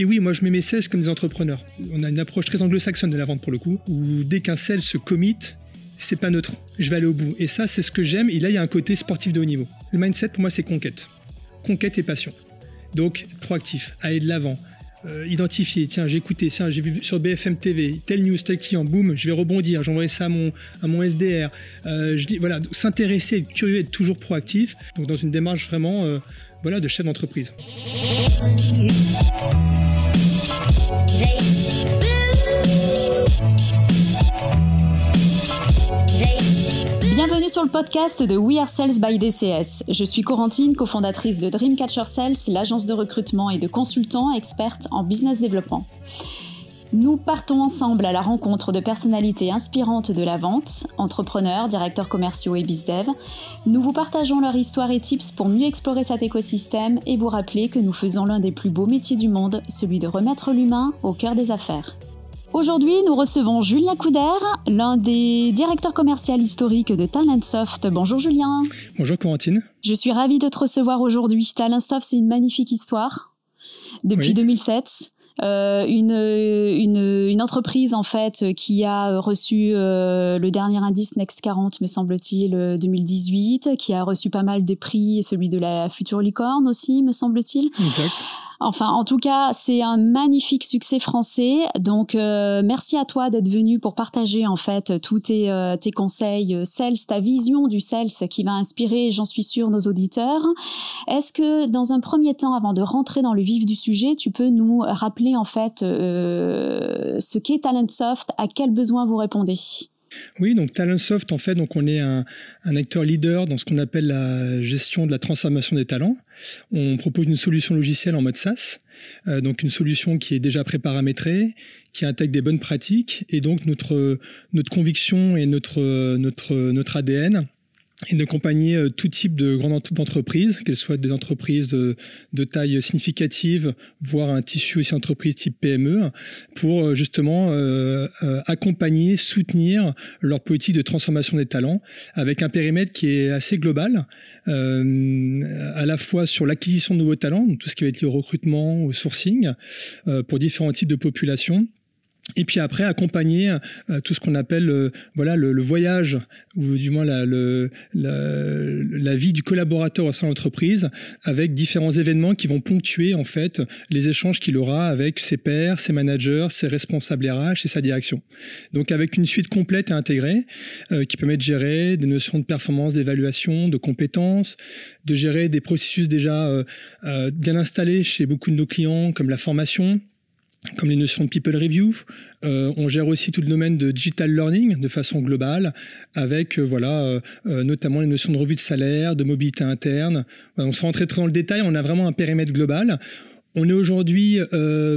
Et oui, moi je mets mes sales comme des entrepreneurs. On a une approche très anglo-saxonne de la vente pour le coup, où dès qu'un sales se commit, c'est pas neutre. Je vais aller au bout. Et ça, c'est ce que j'aime. Et là, il y a un côté sportif de haut niveau. Le mindset, pour moi, c'est conquête. Conquête et passion. Donc, proactif, aller de l'avant, euh, identifier, tiens, j'ai écouté, tiens, j'ai vu sur BFM TV, tel news, tel client, boum, je vais rebondir, j'envoie ça à mon, à mon SDR. Euh, je dis, voilà, s'intéresser, être curieux, être toujours proactif. Donc, dans une démarche vraiment, euh, voilà, de chef d'entreprise. Bienvenue sur le podcast de We Are Sales by DCS. Je suis Corentine, cofondatrice de Dreamcatcher Sales, l'agence de recrutement et de consultants expertes en business développement. Nous partons ensemble à la rencontre de personnalités inspirantes de la vente, entrepreneurs, directeurs commerciaux et bizdev. Nous vous partageons leur histoire et tips pour mieux explorer cet écosystème et vous rappeler que nous faisons l'un des plus beaux métiers du monde, celui de remettre l'humain au cœur des affaires. Aujourd'hui, nous recevons Julien Couder, l'un des directeurs commerciaux historiques de Talentsoft. Bonjour Julien. Bonjour Corentine. Je suis ravie de te recevoir aujourd'hui. Talentsoft, c'est une magnifique histoire. Depuis 2007, euh, une, une, une, entreprise en fait qui a reçu euh, le dernier indice Next 40 me semble-t-il 2018, qui a reçu pas mal de prix, celui de la future licorne aussi me semble-t-il. Exact. Enfin, en tout cas, c'est un magnifique succès français. Donc, euh, merci à toi d'être venu pour partager en fait tous tes, euh, tes conseils euh, ta vision du sales qui va inspirer, j'en suis sûre, nos auditeurs. Est-ce que dans un premier temps, avant de rentrer dans le vif du sujet, tu peux nous rappeler en fait ce qu'est Talentsoft, à quels besoins vous répondez? Oui, donc Talentsoft, en fait, donc on est un, acteur leader dans ce qu'on appelle la gestion de la transformation des talents. On propose une solution logicielle en mode SaaS, euh, donc une solution qui est déjà préparamétrée, qui intègre des bonnes pratiques, et donc notre notre conviction et notre notre notre ADN et d'accompagner euh, tout type de grandes entreprises, qu'elles soient des entreprises de, taille significative, voire un tissu aussi entreprise type PME, pour euh, justement euh, accompagner, soutenir leur politique de transformation des talents, avec un périmètre qui est assez global, à la fois sur l'acquisition de nouveaux talents, tout ce qui va être le recrutement, au sourcing, pour différents types de populations, et puis après accompagner euh, tout ce qu'on appelle euh, voilà le, voyage ou du moins la, la, vie du collaborateur au sein de l'entreprise avec différents événements qui vont ponctuer en fait les échanges qu'il aura avec ses pairs, ses managers, ses responsables RH et sa direction. Donc avec une suite complète et intégrée euh, qui permet de gérer des notions de performance, d'évaluation, de compétences, de gérer des processus déjà bien installés chez beaucoup de nos clients comme la formation comme les notions de people review. Euh, on gère aussi tout le domaine de digital learning de façon globale, avec euh, voilà euh, notamment les notions de revue de salaire, de mobilité interne. on se rentrer trop dans le détail, on a vraiment un périmètre global. On est aujourd'hui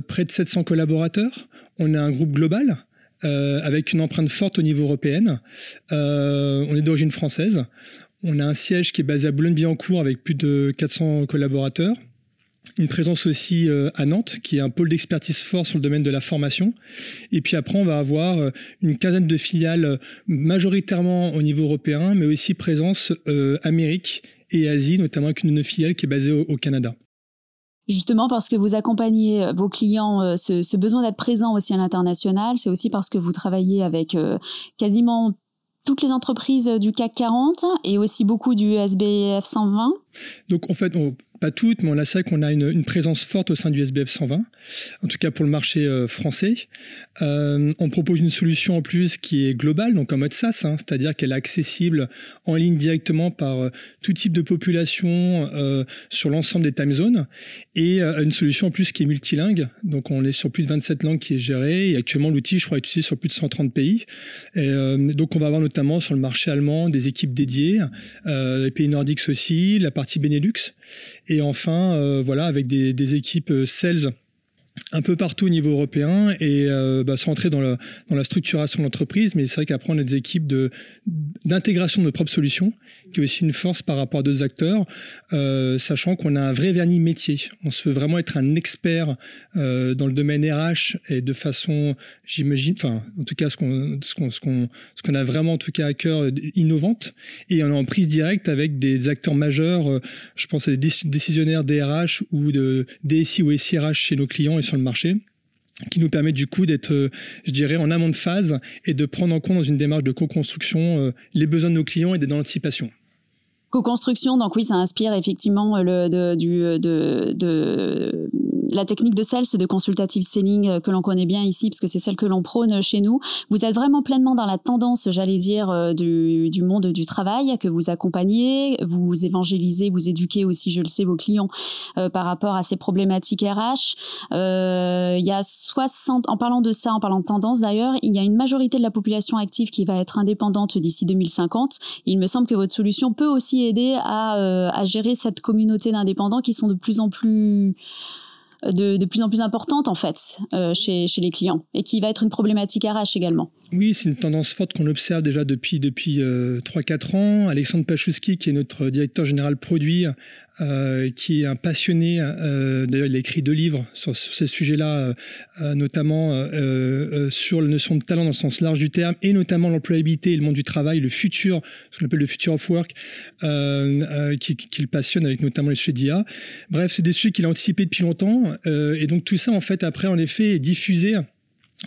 près de 700 collaborateurs. On est un groupe global. avec une empreinte forte au niveau européen. on est d'origine française. On a un siège qui est basé à Boulogne-Billancourt avec plus de 400 collaborateurs une présence aussi euh, à Nantes, qui est un pôle d'expertise fort sur le domaine de la formation. Et puis après, on va avoir euh, une quinzaine de filiales, euh, majoritairement au niveau européen, mais aussi présence Amérique et Asie, notamment avec une filiales qui est basée au, Canada. Justement parce que vous accompagnez vos clients, ce, besoin d'être présent aussi à l'international, c'est aussi parce que vous travaillez avec quasiment toutes les entreprises du CAC 40 et aussi beaucoup du SBF 120. Donc en fait, on, pas toutes, mais on a ça qu'on a une, présence forte au sein du SBF 120, en tout cas pour le marché euh, français. Euh, on propose une solution en plus qui est globale, donc en mode SaaS, hein, c'est-à-dire qu'elle est accessible en ligne directement par euh, tout type de population sur l'ensemble des time zones, et une solution en plus qui est multilingue, donc on est sur plus de 27 langues qui est gérée, et actuellement l'outil, je crois, est utilisé sur plus de 130 pays. Donc on va avoir notamment sur le marché allemand des équipes dédiées, les pays nordiques aussi, la partie Benelux. Enfin, euh, voilà, avec des, équipes euh, sales un peu partout au niveau européen et euh, bah, dans, la structuration de l'entreprise, mais c'est vrai qu'après on a des équipes de, d'intégration de nos propres solutions, qui est aussi une force par rapport à d'autres acteurs, euh, sachant qu'on a un vrai vernis métier. On se veut vraiment être un expert euh, dans le domaine RH et de façon, j'imagine, enfin en tout cas ce qu'on, ce qu'on, ce qu'on a vraiment en tout cas à cœur innovante, et on est en prise directe avec des acteurs majeurs, je pense à des décisionnaires DRH ou de DSI ou SIRH chez nos clients et sur le marché qui nous permet du coup d'être, euh, je dirais, en amont de phase et de prendre en compte dans une démarche de co-construction euh, les besoins de nos clients et d'être dans l'anticipation. Co-construction, donc oui, ça inspire effectivement le, de, du, de, de, la technique de sales, de consultative selling euh, que l'on connaît bien ici, parce que c'est celle que l'on prône chez nous. Vous êtes vraiment pleinement dans la tendance, j'allais dire, euh, du, du, monde du travail, que vous accompagnez, vous évangélisez, vous éduquez aussi, je le sais, vos clients euh, par rapport à ces problématiques RH. Euh, il y a 60, en parlant de ça, en parlant de tendance d'ailleurs, il y a une majorité de la population active qui va être indépendante d'ici 2050. Il me semble que votre solution peut aussi aider à, à gérer cette communauté d'indépendants qui sont de plus en plus de, plus en plus importante en fait euh, chez, chez, les clients et qui va être une problématique RH également. Oui, c'est une tendance forte qu'on observe déjà depuis, depuis euh, 3-4 ans. Alexandre Pachowski, qui est notre directeur général produit, euh, qui est un passionné. Euh, d'ailleurs, il a écrit deux livres sur, sur ces sujets-là, euh, notamment sur la notion de talent dans le sens large du terme, et notamment l'employabilité et le monde du travail, le futur, ce qu'on appelle le future of work, qui, qui, le passionne avec notamment les sujets d'IA. Bref, c'est des sujets qu'il a anticipés depuis longtemps, et donc tout ça, en fait, après, en effet, est diffusé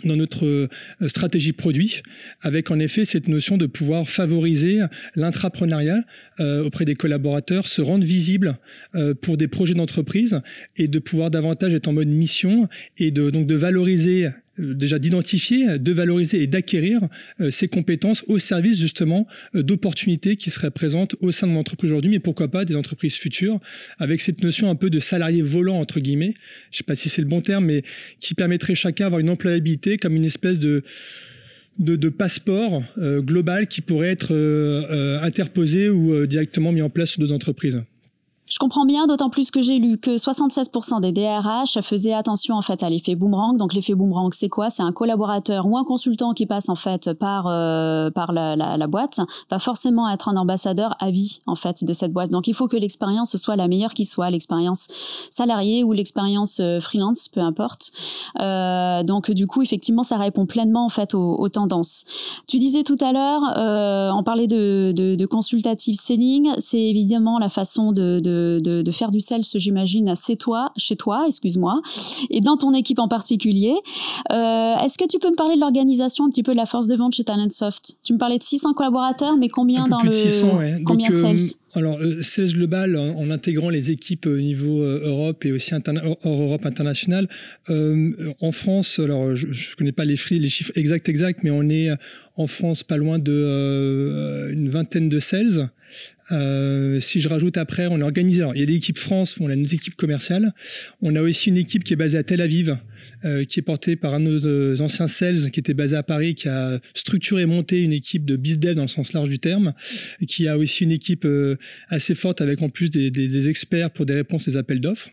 dans notre euh, stratégie produit, avec en effet cette notion de pouvoir favoriser l'intrapreneuriat euh, auprès des collaborateurs, se rendre visible euh, pour des projets d'entreprise et de pouvoir davantage être en mode mission et donc de valoriser déjà d'identifier, de valoriser et d'acquérir euh, ces compétences au service justement euh, d'opportunités qui seraient présentes au sein de l'entreprise aujourd'hui, mais pourquoi pas des entreprises futures, avec cette notion un peu de salarié volant entre guillemets, je ne sais pas si c'est le bon terme, mais qui permettrait chacun d'avoir une employabilité comme une espèce de de, de passeport global qui pourrait être interposé ou directement mis en place sur deux entreprises. Je comprends bien, d'autant plus que j'ai lu que 76% des DRH faisaient attention en fait à l'effet boomerang. Donc l'effet boomerang, c'est quoi? C'est un collaborateur ou un consultant qui passe en fait par euh, par la, la, la, boîte va forcément être un ambassadeur à vie en fait de cette boîte. Donc il faut que l'expérience soit la meilleure qui soit, l'expérience salariée ou l'expérience euh, freelance, peu importe. Euh, donc du coup effectivement ça répond pleinement en fait aux, aux tendances. Tu disais tout à l'heure, euh, on parlait de, de, de consultative selling, c'est évidemment la façon de, de de, faire du sales, j'imagine, chez toi, chez toi, excuse-moi, et dans ton équipe en particulier. Euh, est-ce que tu peux me parler de l'organisation, un petit peu de la force de vente chez Talentsoft Tu me parlais de 600 collaborateurs, mais combien dans le 600, combien de sales? euh, alors, euh, sales global, en, intégrant les équipes au niveau Europe et aussi hors Europe internationale. en France, alors je ne connais pas les, les chiffres exacts, exacts, mais on est en France pas loin de une vingtaine de sales. Euh, si je rajoute après, on est. Alors, il y a des équipes France, on a une équipe commerciale. On a aussi une équipe qui est basée à Tel Aviv, euh, qui est portée par un de nos euh, anciens sales qui était basé à Paris, qui a structuré et monté une équipe de bizdev dans le sens large du terme, et qui a aussi une équipe euh, assez forte avec en plus des, des, des experts pour des réponses aux appels d'offres.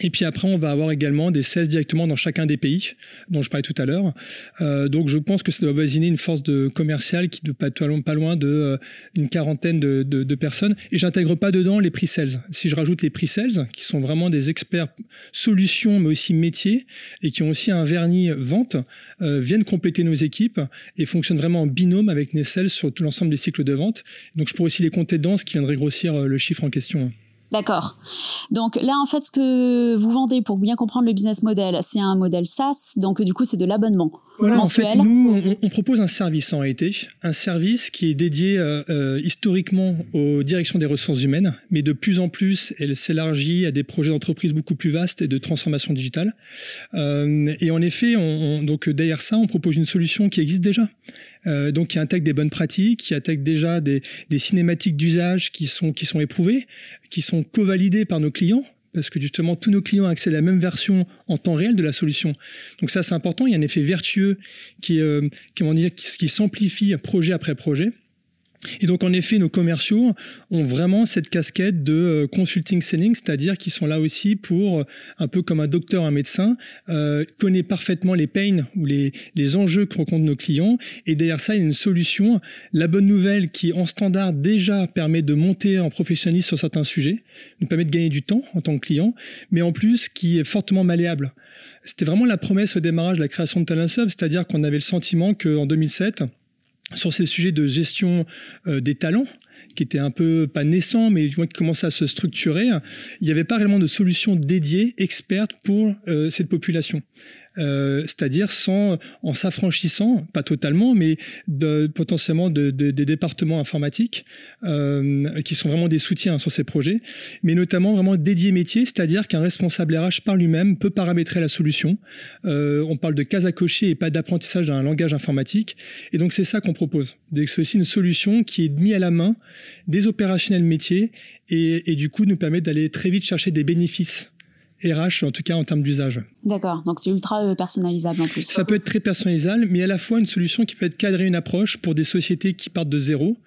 Et puis après, on va avoir également des sales directement dans chacun des pays dont je parlais tout à l'heure. Euh, donc je pense que ça doit voisiner une force de commerciale qui ne pas, pas loin de euh, une quarantaine de, personnes. Et j'intègre pas dedans les prix sales. Si je rajoute les prix sales, qui sont vraiment des experts solutions, mais aussi métiers, et qui ont aussi un vernis vente, euh, viennent compléter nos équipes et fonctionnent vraiment en binôme avec les sales sur tout l'ensemble des cycles de vente. Donc je pourrais aussi les compter dedans, ce qui viendrait grossir le chiffre en question. D'accord. Donc là, en fait, ce que vous vendez pour bien comprendre le business model, c'est un modèle SaaS. Donc du coup, c'est de l'abonnement. Voilà, en fait, nous, on, propose un service en réalité, un service qui est dédié euh, euh, historiquement aux directions des ressources humaines, mais de plus en plus, elle s'élargit à des projets d'entreprise beaucoup plus vastes et de transformation digitale. Euh, et en effet, on, donc derrière ça, on propose une solution qui existe déjà, euh, donc qui intègre des bonnes pratiques, qui intègre déjà des, cinématiques d'usage qui sont qui sont éprouvées, qui sont co-validées par nos clients parce que justement tous nos clients accèdent à la même version en temps réel de la solution. Donc ça c'est important, il y a un effet vertueux qui, euh, qui, qui s'amplifie projet après projet. Et donc en effet, nos commerciaux ont vraiment cette casquette de euh, consulting selling, c'est-à-dire qu'ils sont là aussi pour, euh, un peu comme un docteur, un médecin, euh, connaît parfaitement les pains ou les, les enjeux que rencontrent nos clients. Et derrière ça, il y a une solution. La bonne nouvelle qui, en standard, déjà permet de monter en professionnalisme sur certains sujets, nous permet de gagner du temps en tant que client, mais en plus qui est fortement malléable. C'était vraiment la promesse au démarrage de la création de Talentsub, c'est-à-dire qu'on avait le sentiment qu'en 2007, sur ces sujets de gestion euh, des talents, qui était un peu pas naissant, mais qui commençait à se structurer, il n'y avait pas réellement de solution dédiée, experte pour euh, cette population. Euh, c'est-à-dire sans, en s'affranchissant, pas totalement, mais de, potentiellement de, des départements informatiques euh, qui sont vraiment des soutiens sur ces projets, mais notamment vraiment dédiés métiers, c'est-à-dire qu'un responsable RH par lui-même peut paramétrer la solution. Euh, on parle de cases à cocher et pas d'apprentissage d'un langage informatique. Et donc c'est ça qu'on propose. C'est aussi une solution qui est mise à la main des opérationnels métiers et, et du coup nous permet d'aller très vite chercher des bénéfices RH, en tout cas en termes d'usage. D'accord, donc c'est ultra euh, personnalisable en plus. Ça peut être très personnalisable, mais à la fois une solution qui peut être cadrée, une approche pour des sociétés qui partent de zéro.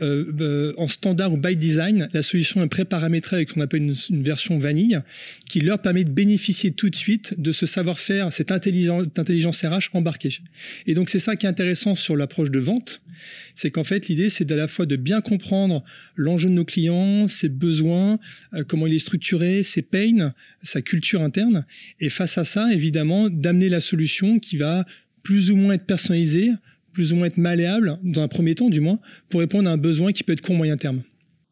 Euh, euh, en standard ou by design, la solution est pré-paramétrée avec ce qu'on appelle une, version vanille, qui leur permet de bénéficier tout de suite de ce savoir-faire, cette intelligence, intelligence RH embarquée. Et donc c'est ça qui est intéressant sur l'approche de vente, c'est qu'en fait l'idée c'est à la fois de bien comprendre l'enjeu de nos clients, ses besoins, comment il est structuré, ses pains, sa culture interne, et face à ça, évidemment, d'amener la solution qui va plus ou moins être personnalisée, plus ou moins être malléable, dans un premier temps du moins, pour répondre à un besoin qui peut être court moyen terme.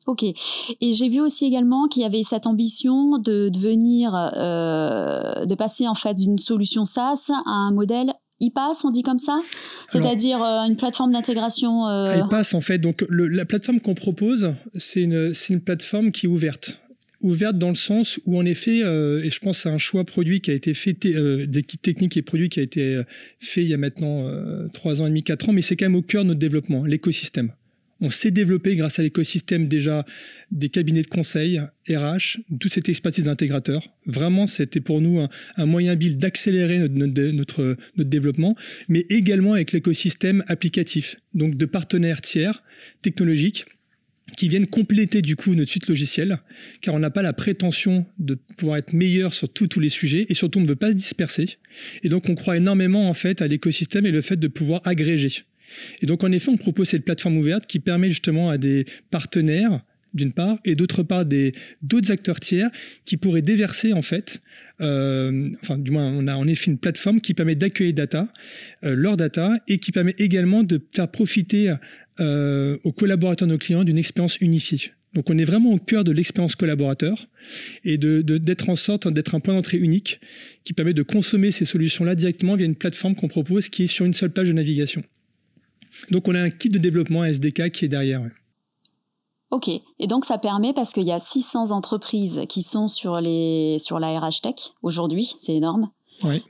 Ok. Et j'ai vu aussi également qu'il y avait cette ambition de devenir, euh, de passer en fait d'une solution SaaS à un modèle iPaaS, on dit comme ça? C'est-à-dire euh, une plateforme d'intégration euh... en fait, donc la plateforme qu'on propose, c'est une, une, plateforme qui est ouverte ouverte dans le sens où en effet, euh, et je pense c'est un choix produit qui a été fait euh, d'équipe technique et produit qui a été euh, fait il y a maintenant trois ans et demi, quatre ans, mais c'est quand même au cœur de notre développement, l'écosystème. On s'est développé grâce à l'écosystème déjà des cabinets de conseil, RH, toute cette expertise d'intégrateur. Vraiment, c'était pour nous un, moyen build d'accélérer notre, notre, développement, mais également avec l'écosystème applicatif, donc de partenaires tiers technologiques qui viennent compléter du coup notre suite logicielle, car on n'a pas la prétention de pouvoir être meilleur sur tous les sujets et surtout on ne veut pas se disperser. Et donc on croit énormément en fait à l'écosystème et le fait de pouvoir agréger. Et donc en effet on propose cette plateforme ouverte qui permet justement à des partenaires d'une part, et d'autre part d'autres acteurs tiers qui pourraient déverser en fait, euh, enfin du moins on a en effet une plateforme qui permet d'accueillir data, euh, leur data, et qui permet également de faire profiter euh, aux collaborateurs de nos clients d'une expérience unifiée. Donc on est vraiment au cœur de l'expérience collaborateur et d'être en sorte d'être un point d'entrée unique qui permet de consommer ces solutions-là directement via une plateforme qu'on propose qui est sur une seule page de navigation. Donc on a un kit de développement SDK qui est derrière. Ok, et donc ça permet parce qu'il y a 600 entreprises qui sont sur, les, sur la RH Tech aujourd'hui, c'est énorme.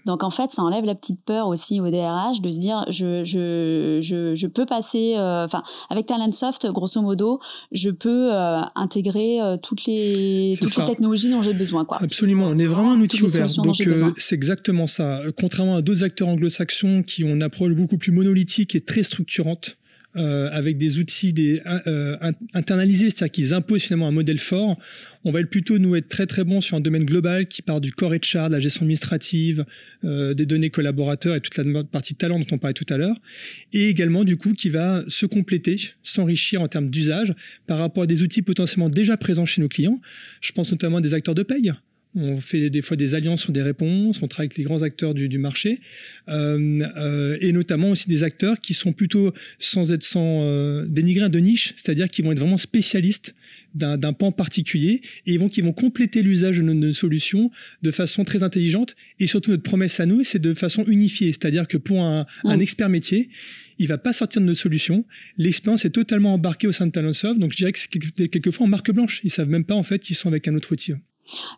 Donc en fait, ça enlève la petite peur aussi au DRH de se dire je, je, je, je peux passer, euh, enfin avec Talentsoft, grosso modo, je peux euh, intégrer euh, toutes les toutes les technologies dont j'ai besoin. Quoi. Absolument, on est vraiment un outil ouvert. Donc c'est exactement ça. Contrairement à d'autres acteurs anglo-saxons qui ont une approche beaucoup plus monolithique et très structurante. Euh, avec des outils euh, internalisés, c'est-à-dire qu'ils imposent finalement un modèle fort. On va plutôt nous être très très bon sur un domaine global qui part du core HR, de la gestion administrative, euh, des données collaborateurs et toute la partie talent dont on parlait tout à l'heure, et également du coup qui va se compléter, s'enrichir en termes d'usage par rapport à des outils potentiellement déjà présents chez nos clients. Je pense notamment à des acteurs de paye. On fait des fois des alliances sur des réponses, on travaille avec les grands acteurs du, marché, euh, euh, et notamment aussi des acteurs qui sont plutôt, sans être sans euh, dénigrer de niche, c'est-à-dire qui vont être vraiment spécialistes d'un pan particulier et vont, qui vont compléter l'usage de nos, solutions de façon très intelligente. Et surtout, notre promesse à nous, c'est de façon unifiée, c'est-à-dire que pour un, un expert métier, il va pas sortir de nos solutions. L'expérience est totalement embarquée au sein de Talentsoft, donc je dirais que c'est quelquefois en marque blanche. Ils savent même pas en fait qu'ils sont avec un autre outil.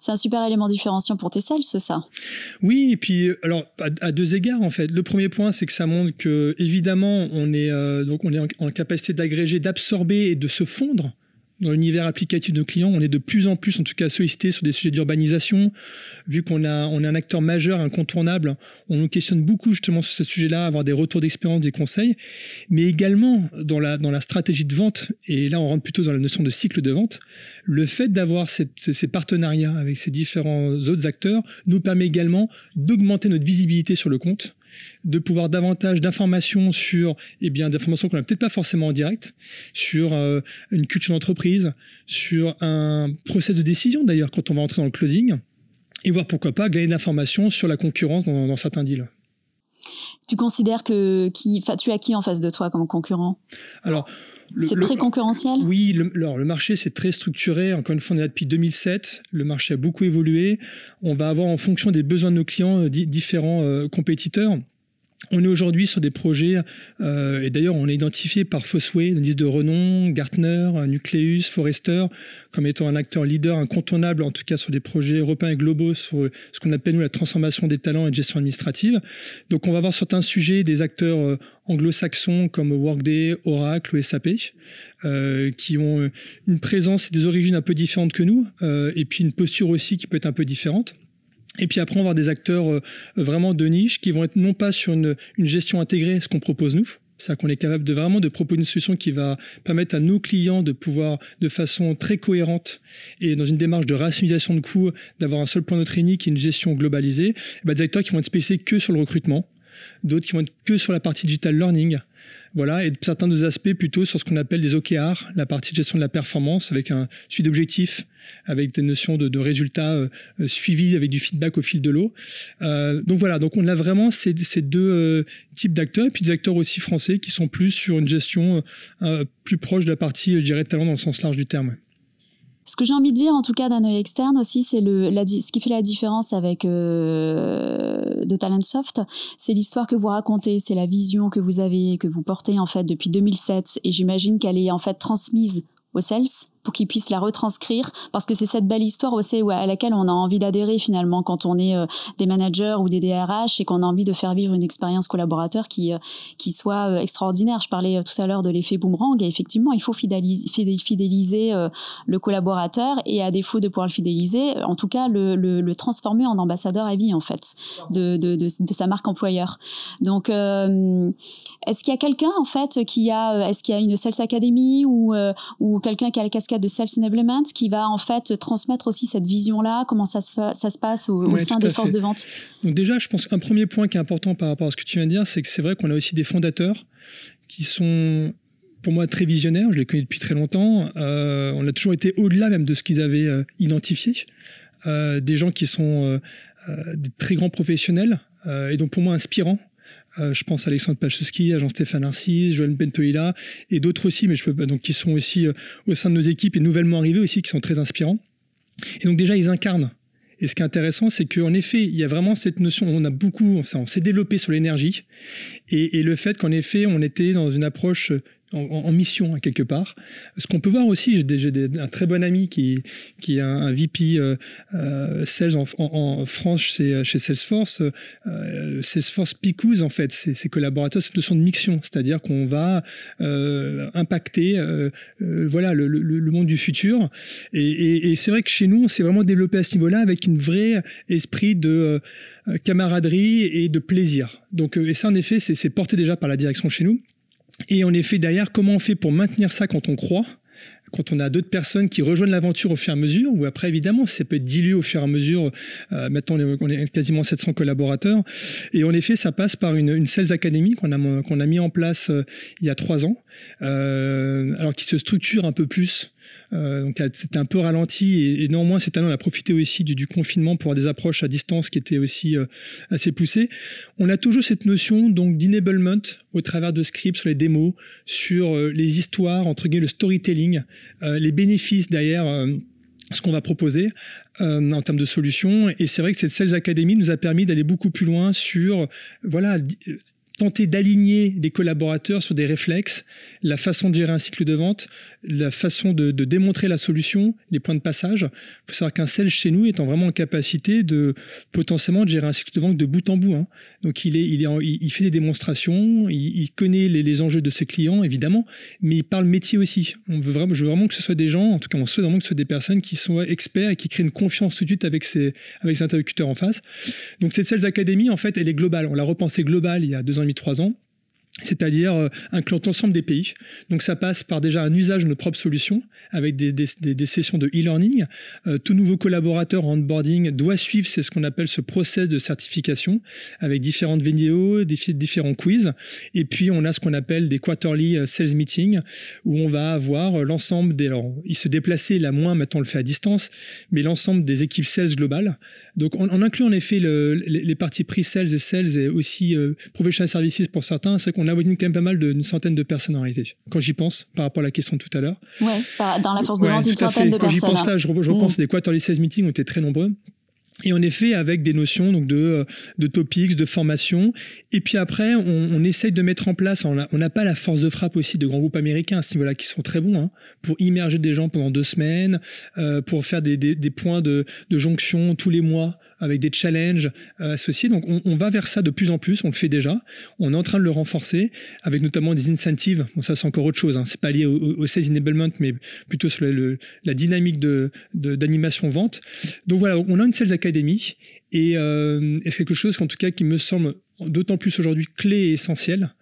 C'est un super élément différenciant pour tes sales, ça. Oui, et puis alors à, deux égards en fait. Le premier point, c'est que ça montre que évidemment on est euh, donc on est en capacité d'agréger, d'absorber et de se fondre dans l'univers applicatif de nos clients, on est de plus en plus, en tout cas, sollicité sur des sujets d'urbanisation. Vu qu'on a, on est un acteur majeur, incontournable, on nous questionne beaucoup justement sur ce sujet-là, avoir des retours d'expérience, des conseils, mais également dans la, dans la stratégie de vente, et là on rentre plutôt dans la notion de cycle de vente, le fait d'avoir ces partenariats avec ces différents autres acteurs nous permet également d'augmenter notre visibilité sur le compte de pouvoir davantage d'informations sur, eh bien, d'informations qu'on n'a peut-être pas forcément en direct, sur euh, une culture d'entreprise, sur un procès de décision d'ailleurs quand on va entrer dans le closing, et voir pourquoi pas gagner de l'information sur la concurrence dans, certains deals. Tu considères que qui, tu as qui en face de toi comme concurrent? Alors, c'est très concurrentiel? Oui, le, alors le marché c'est très structuré. Encore une fois, on est là depuis 2007. Le marché a beaucoup évolué. On va avoir en fonction des besoins de nos clients euh, différents euh, compétiteurs. On est aujourd'hui sur des projets, euh, et d'ailleurs on est identifié par Fosway, indice de renom, Gartner, Nucleus, Forrester, comme étant un acteur leader incontournable, en tout cas sur des projets européens et globaux, sur ce qu'on appelle nous la transformation des talents et de gestion administrative. Donc on va voir certains sujets des acteurs euh, anglo-saxons comme Workday, Oracle ou SAP, euh, qui ont une présence et des origines un peu différentes que nous, et puis une posture aussi qui peut être un peu différente. Et puis après, on va avoir des acteurs euh, vraiment de niche qui vont être non pas sur une, gestion intégrée, ce qu'on propose nous, c'est-à-dire qu'on est capable de vraiment de proposer une solution qui va permettre à nos clients de pouvoir, de façon très cohérente et dans une démarche de rationalisation de coûts, d'avoir un seul point de unique et une gestion globalisée. Eh ben, des acteurs qui vont être spécialisés que sur le recrutement, d'autres qui vont être que sur la partie digital learning, voilà, et certains des aspects plutôt sur ce qu'on appelle des OKR, la partie de gestion de la performance avec un suivi d'objectifs, avec des notions de, résultats euh, euh, suivis avec du feedback au fil de l'eau. Euh, donc voilà, donc on a vraiment ces, deux types d'acteurs, et puis des acteurs aussi français qui sont plus sur une gestion plus proche de la partie, je dirais, talent dans le sens large du terme. Ce que j'ai envie de dire, en tout cas d'un œil externe aussi, c'est le ce qui fait la différence avec euh, de Talentsoft, c'est l'histoire que vous racontez, c'est la vision que vous avez, que vous portez en fait depuis 2007, et j'imagine qu'elle est en fait transmise aux sales pour qu'ils puissent la retranscrire parce que c'est cette belle histoire aussi à laquelle on a envie d'adhérer finalement quand on est euh, des managers ou des DRH et qu'on a envie de faire vivre une expérience collaborateur qui euh, qui soit euh, extraordinaire. Je parlais tout à l'heure de l'effet boomerang et effectivement, il faut fidéliser, fidéliser le collaborateur et à défaut de pouvoir le fidéliser, en tout cas le, transformer en ambassadeur à vie en fait de, de, de, sa marque employeur. Donc est-ce qu'il y a quelqu'un en fait qui a est-ce qu'il y a une Sales Academy ou ou quelqu'un qui a la de Sales Enablement qui va en fait transmettre aussi cette vision-là, comment ça se, ça se passe au, sein des forces de vente. Donc déjà, je pense qu'un premier point qui est important par rapport à ce que tu viens de dire, c'est que c'est vrai qu'on a aussi des fondateurs qui sont pour moi très visionnaires, je les connais depuis très longtemps, euh, on a toujours été au-delà même de ce qu'ils avaient euh, identifié, euh, des gens qui sont des très grands professionnels et donc pour moi inspirants euh, je pense à Alexandre Pachowski, à Jean-Stéphane Arcis, Joël Bentoïla et d'autres aussi, mais qui sont aussi euh, au sein de nos équipes et nouvellement arrivés aussi, qui sont très inspirants. Et donc déjà, ils incarnent. Et ce qui est intéressant, c'est qu'en effet, il y a vraiment cette notion, on a beaucoup, on s'est développé sur l'énergie, et, le fait qu'en effet, on était dans une approche en, mission hein, quelque part. Ce qu'on peut voir aussi, j'ai un très bon ami qui, est un, VP euh, euh, sales en, France chez, Salesforce. Euh, Salesforce picouse en fait ses, collaborateurs cette notion de mission, c'est-à-dire qu'on va impacter voilà le, le, monde du futur. Et, et c'est vrai que chez nous, on s'est vraiment développé à ce niveau-là avec une vraie esprit de camaraderie et de plaisir. Donc, et ça, en effet, c'est porté déjà par la direction chez nous. Et en effet, derrière, comment on fait pour maintenir ça quand on croit quand on a d'autres personnes qui rejoignent l'aventure au fur et à mesure, ou après évidemment ça peut être dilué au fur et à mesure. Euh, maintenant on est quasiment 700 collaborateurs, et en effet ça passe par une, une Sales Academy qu'on a qu'on a mis en place euh, il y a trois ans, euh, alors qui se structure un peu plus euh, donc c'était un peu ralenti et, néanmoins cette année on a profité aussi du, confinement pour des approches à distance qui étaient aussi euh, assez poussées. On a toujours cette notion donc d'enablement au travers de scripts sur les démos, sur euh, les histoires entre guillemets le storytelling, les bénéfices derrière ce qu'on va proposer en termes de solutions. Et c'est vrai que cette Sales Academy nous a permis d'aller beaucoup plus loin sur voilà tenter d'aligner les collaborateurs sur des réflexes, la façon de gérer un cycle de vente, la façon de, démontrer la solution, les points de passage. Il faut savoir qu'un sales chez nous est en vraiment en capacité de potentiellement de gérer un cycle de vente de bout en bout. Hein. Donc il, fait des démonstrations, il, connaît les, enjeux de ses clients évidemment, mais il parle métier aussi. On veut vraiment, je veux vraiment que ce soit des gens, en tout cas on souhaite vraiment que ce soit des personnes qui sont experts et qui créent une confiance tout de suite avec ses interlocuteurs en face. Donc cette Sales Academy en fait elle est globale. On l'a repensée globale il y a deux ans et demi, trois ans c'est-à-dire euh, incluant l'ensemble des pays. Donc ça passe par déjà un usage de nos propres solutions avec des, sessions de e-learning. Euh, tout nouveau collaborateur en onboarding doit suivre c'est ce qu'on appelle ce process de certification avec différentes vidéos, différents quiz. Et puis on a ce qu'on appelle des quarterly euh, sales meetings où on va avoir l'ensemble des... Alors, il se déplacer la moins, maintenant on le fait à distance, mais l'ensemble des équipes sales globales. Donc on, inclut en effet le, les, parties pre-sales et sales et aussi professional services pour certains. C'est qu'on on avoisine quand même pas mal d'une centaine de personnes en réalité. Quand j'y pense, par rapport à la question de tout à l'heure. Ouais, dans la force de vente, une centaine de personnes. Quand j'y pense là, je, je repense mm. des Quarterly Sales Meetings, on était très nombreux. Et en effet, avec des notions donc de, euh, de topics, de formation. Et puis après, on, on essaye de mettre en place, on n'a pas la force de frappe aussi de grands groupes américains à ce niveau-là qui sont très bons hein, pour immerger des gens pendant deux semaines, euh, pour faire des, des, des points de, de, jonction tous les mois avec des challenges euh, associés. Donc on, va vers ça de plus en plus, on le fait déjà. On est en train de le renforcer avec notamment des incentives. Bon, ça c'est encore autre chose, hein. c'est pas lié au, au, sales enablement, mais plutôt sur la dynamique de, d'animation vente. Donc voilà, on a une sales academy et, euh, et c'est quelque chose qu'en tout cas qui me semble d'autant plus aujourd'hui clé et essentiel.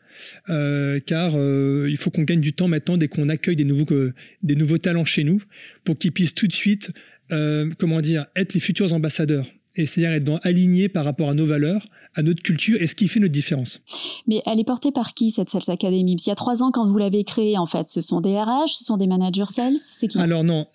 Euh, car il faut qu'on gagne du temps maintenant dès qu'on accueille des nouveaux, des nouveaux talents chez nous pour qu'ils puissent tout de suite, comment dire, être les futurs ambassadeurs et c'est-à-dire être dans, aligné par rapport à nos valeurs, à notre culture et ce qui fait notre différence. Mais elle est portée par qui cette Sales Academy? Il y a trois ans quand vous l'avez créée, en fait, ce sont des RH, ce sont des managers sales, c'est qui? Alors non,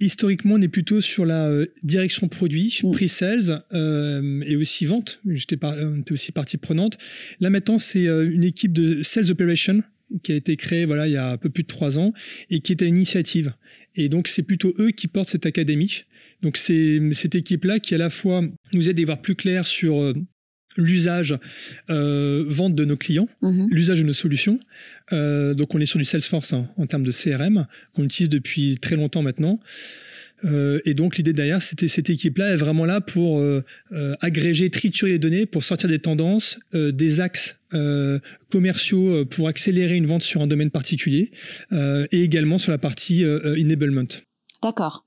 historiquement, on est plutôt sur la euh, direction produit, mm. pre-sales euh, et aussi vente. J'étais par, aussi partie prenante. Là maintenant, c'est euh, une équipe de sales operation qui a été créée voilà il y a un peu plus de trois ans et qui est à initiative. Et donc c'est plutôt eux qui portent cette académie. Donc c'est cette équipe-là qui à la fois nous aide à y voir plus clair sur euh, l'usage euh, vente de nos clients, mmh. l'usage de nos solutions. Euh, donc on est sur du Salesforce hein, en termes de CRM qu'on utilise depuis très longtemps maintenant. Euh, et donc l'idée derrière, c'était cette équipe-là est vraiment là pour agréger, triturer les données, pour sortir des tendances, des axes commerciaux pour accélérer une vente sur un domaine particulier, et également sur la partie enablement. D'accord.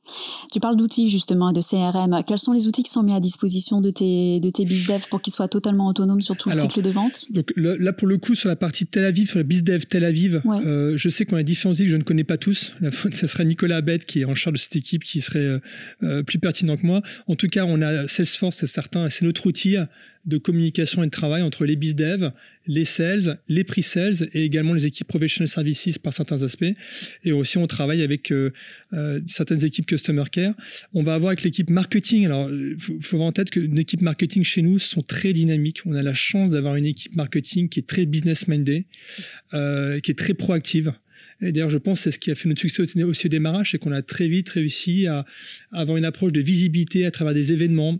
Tu parles d'outils justement de CRM. Quels sont les outils qui sont mis à disposition de tes, de tes BizDev pour qu'ils soient totalement autonomes sur tout le cycle de vente? Donc là, pour le coup, sur la partie Tel Aviv, sur la BizDev Tel Aviv, ouais. euh, je sais qu'on a différents outils que je ne connais pas tous. Ce serait Nicolas Abed qui est en charge de cette équipe qui serait euh, plus pertinent que moi. En tout cas, on a Salesforce, c'est certain, c'est notre outil de communication et de travail entre les BizDev, les sales, les pre-sales et également les équipes professional services par certains aspects. Et aussi, on travaille avec euh, euh, certaines équipes customer care. On va avoir avec l'équipe marketing. Alors, il faut, faut, avoir en tête qu'une équipe marketing chez nous sont très dynamiques. On a la chance d'avoir une équipe marketing qui est très business minded, euh, qui est très proactive. Et d'ailleurs, je pense que c'est ce qui a fait notre succès aussi au démarrage, c'est qu'on a très vite réussi à avoir une approche de visibilité à travers des événements,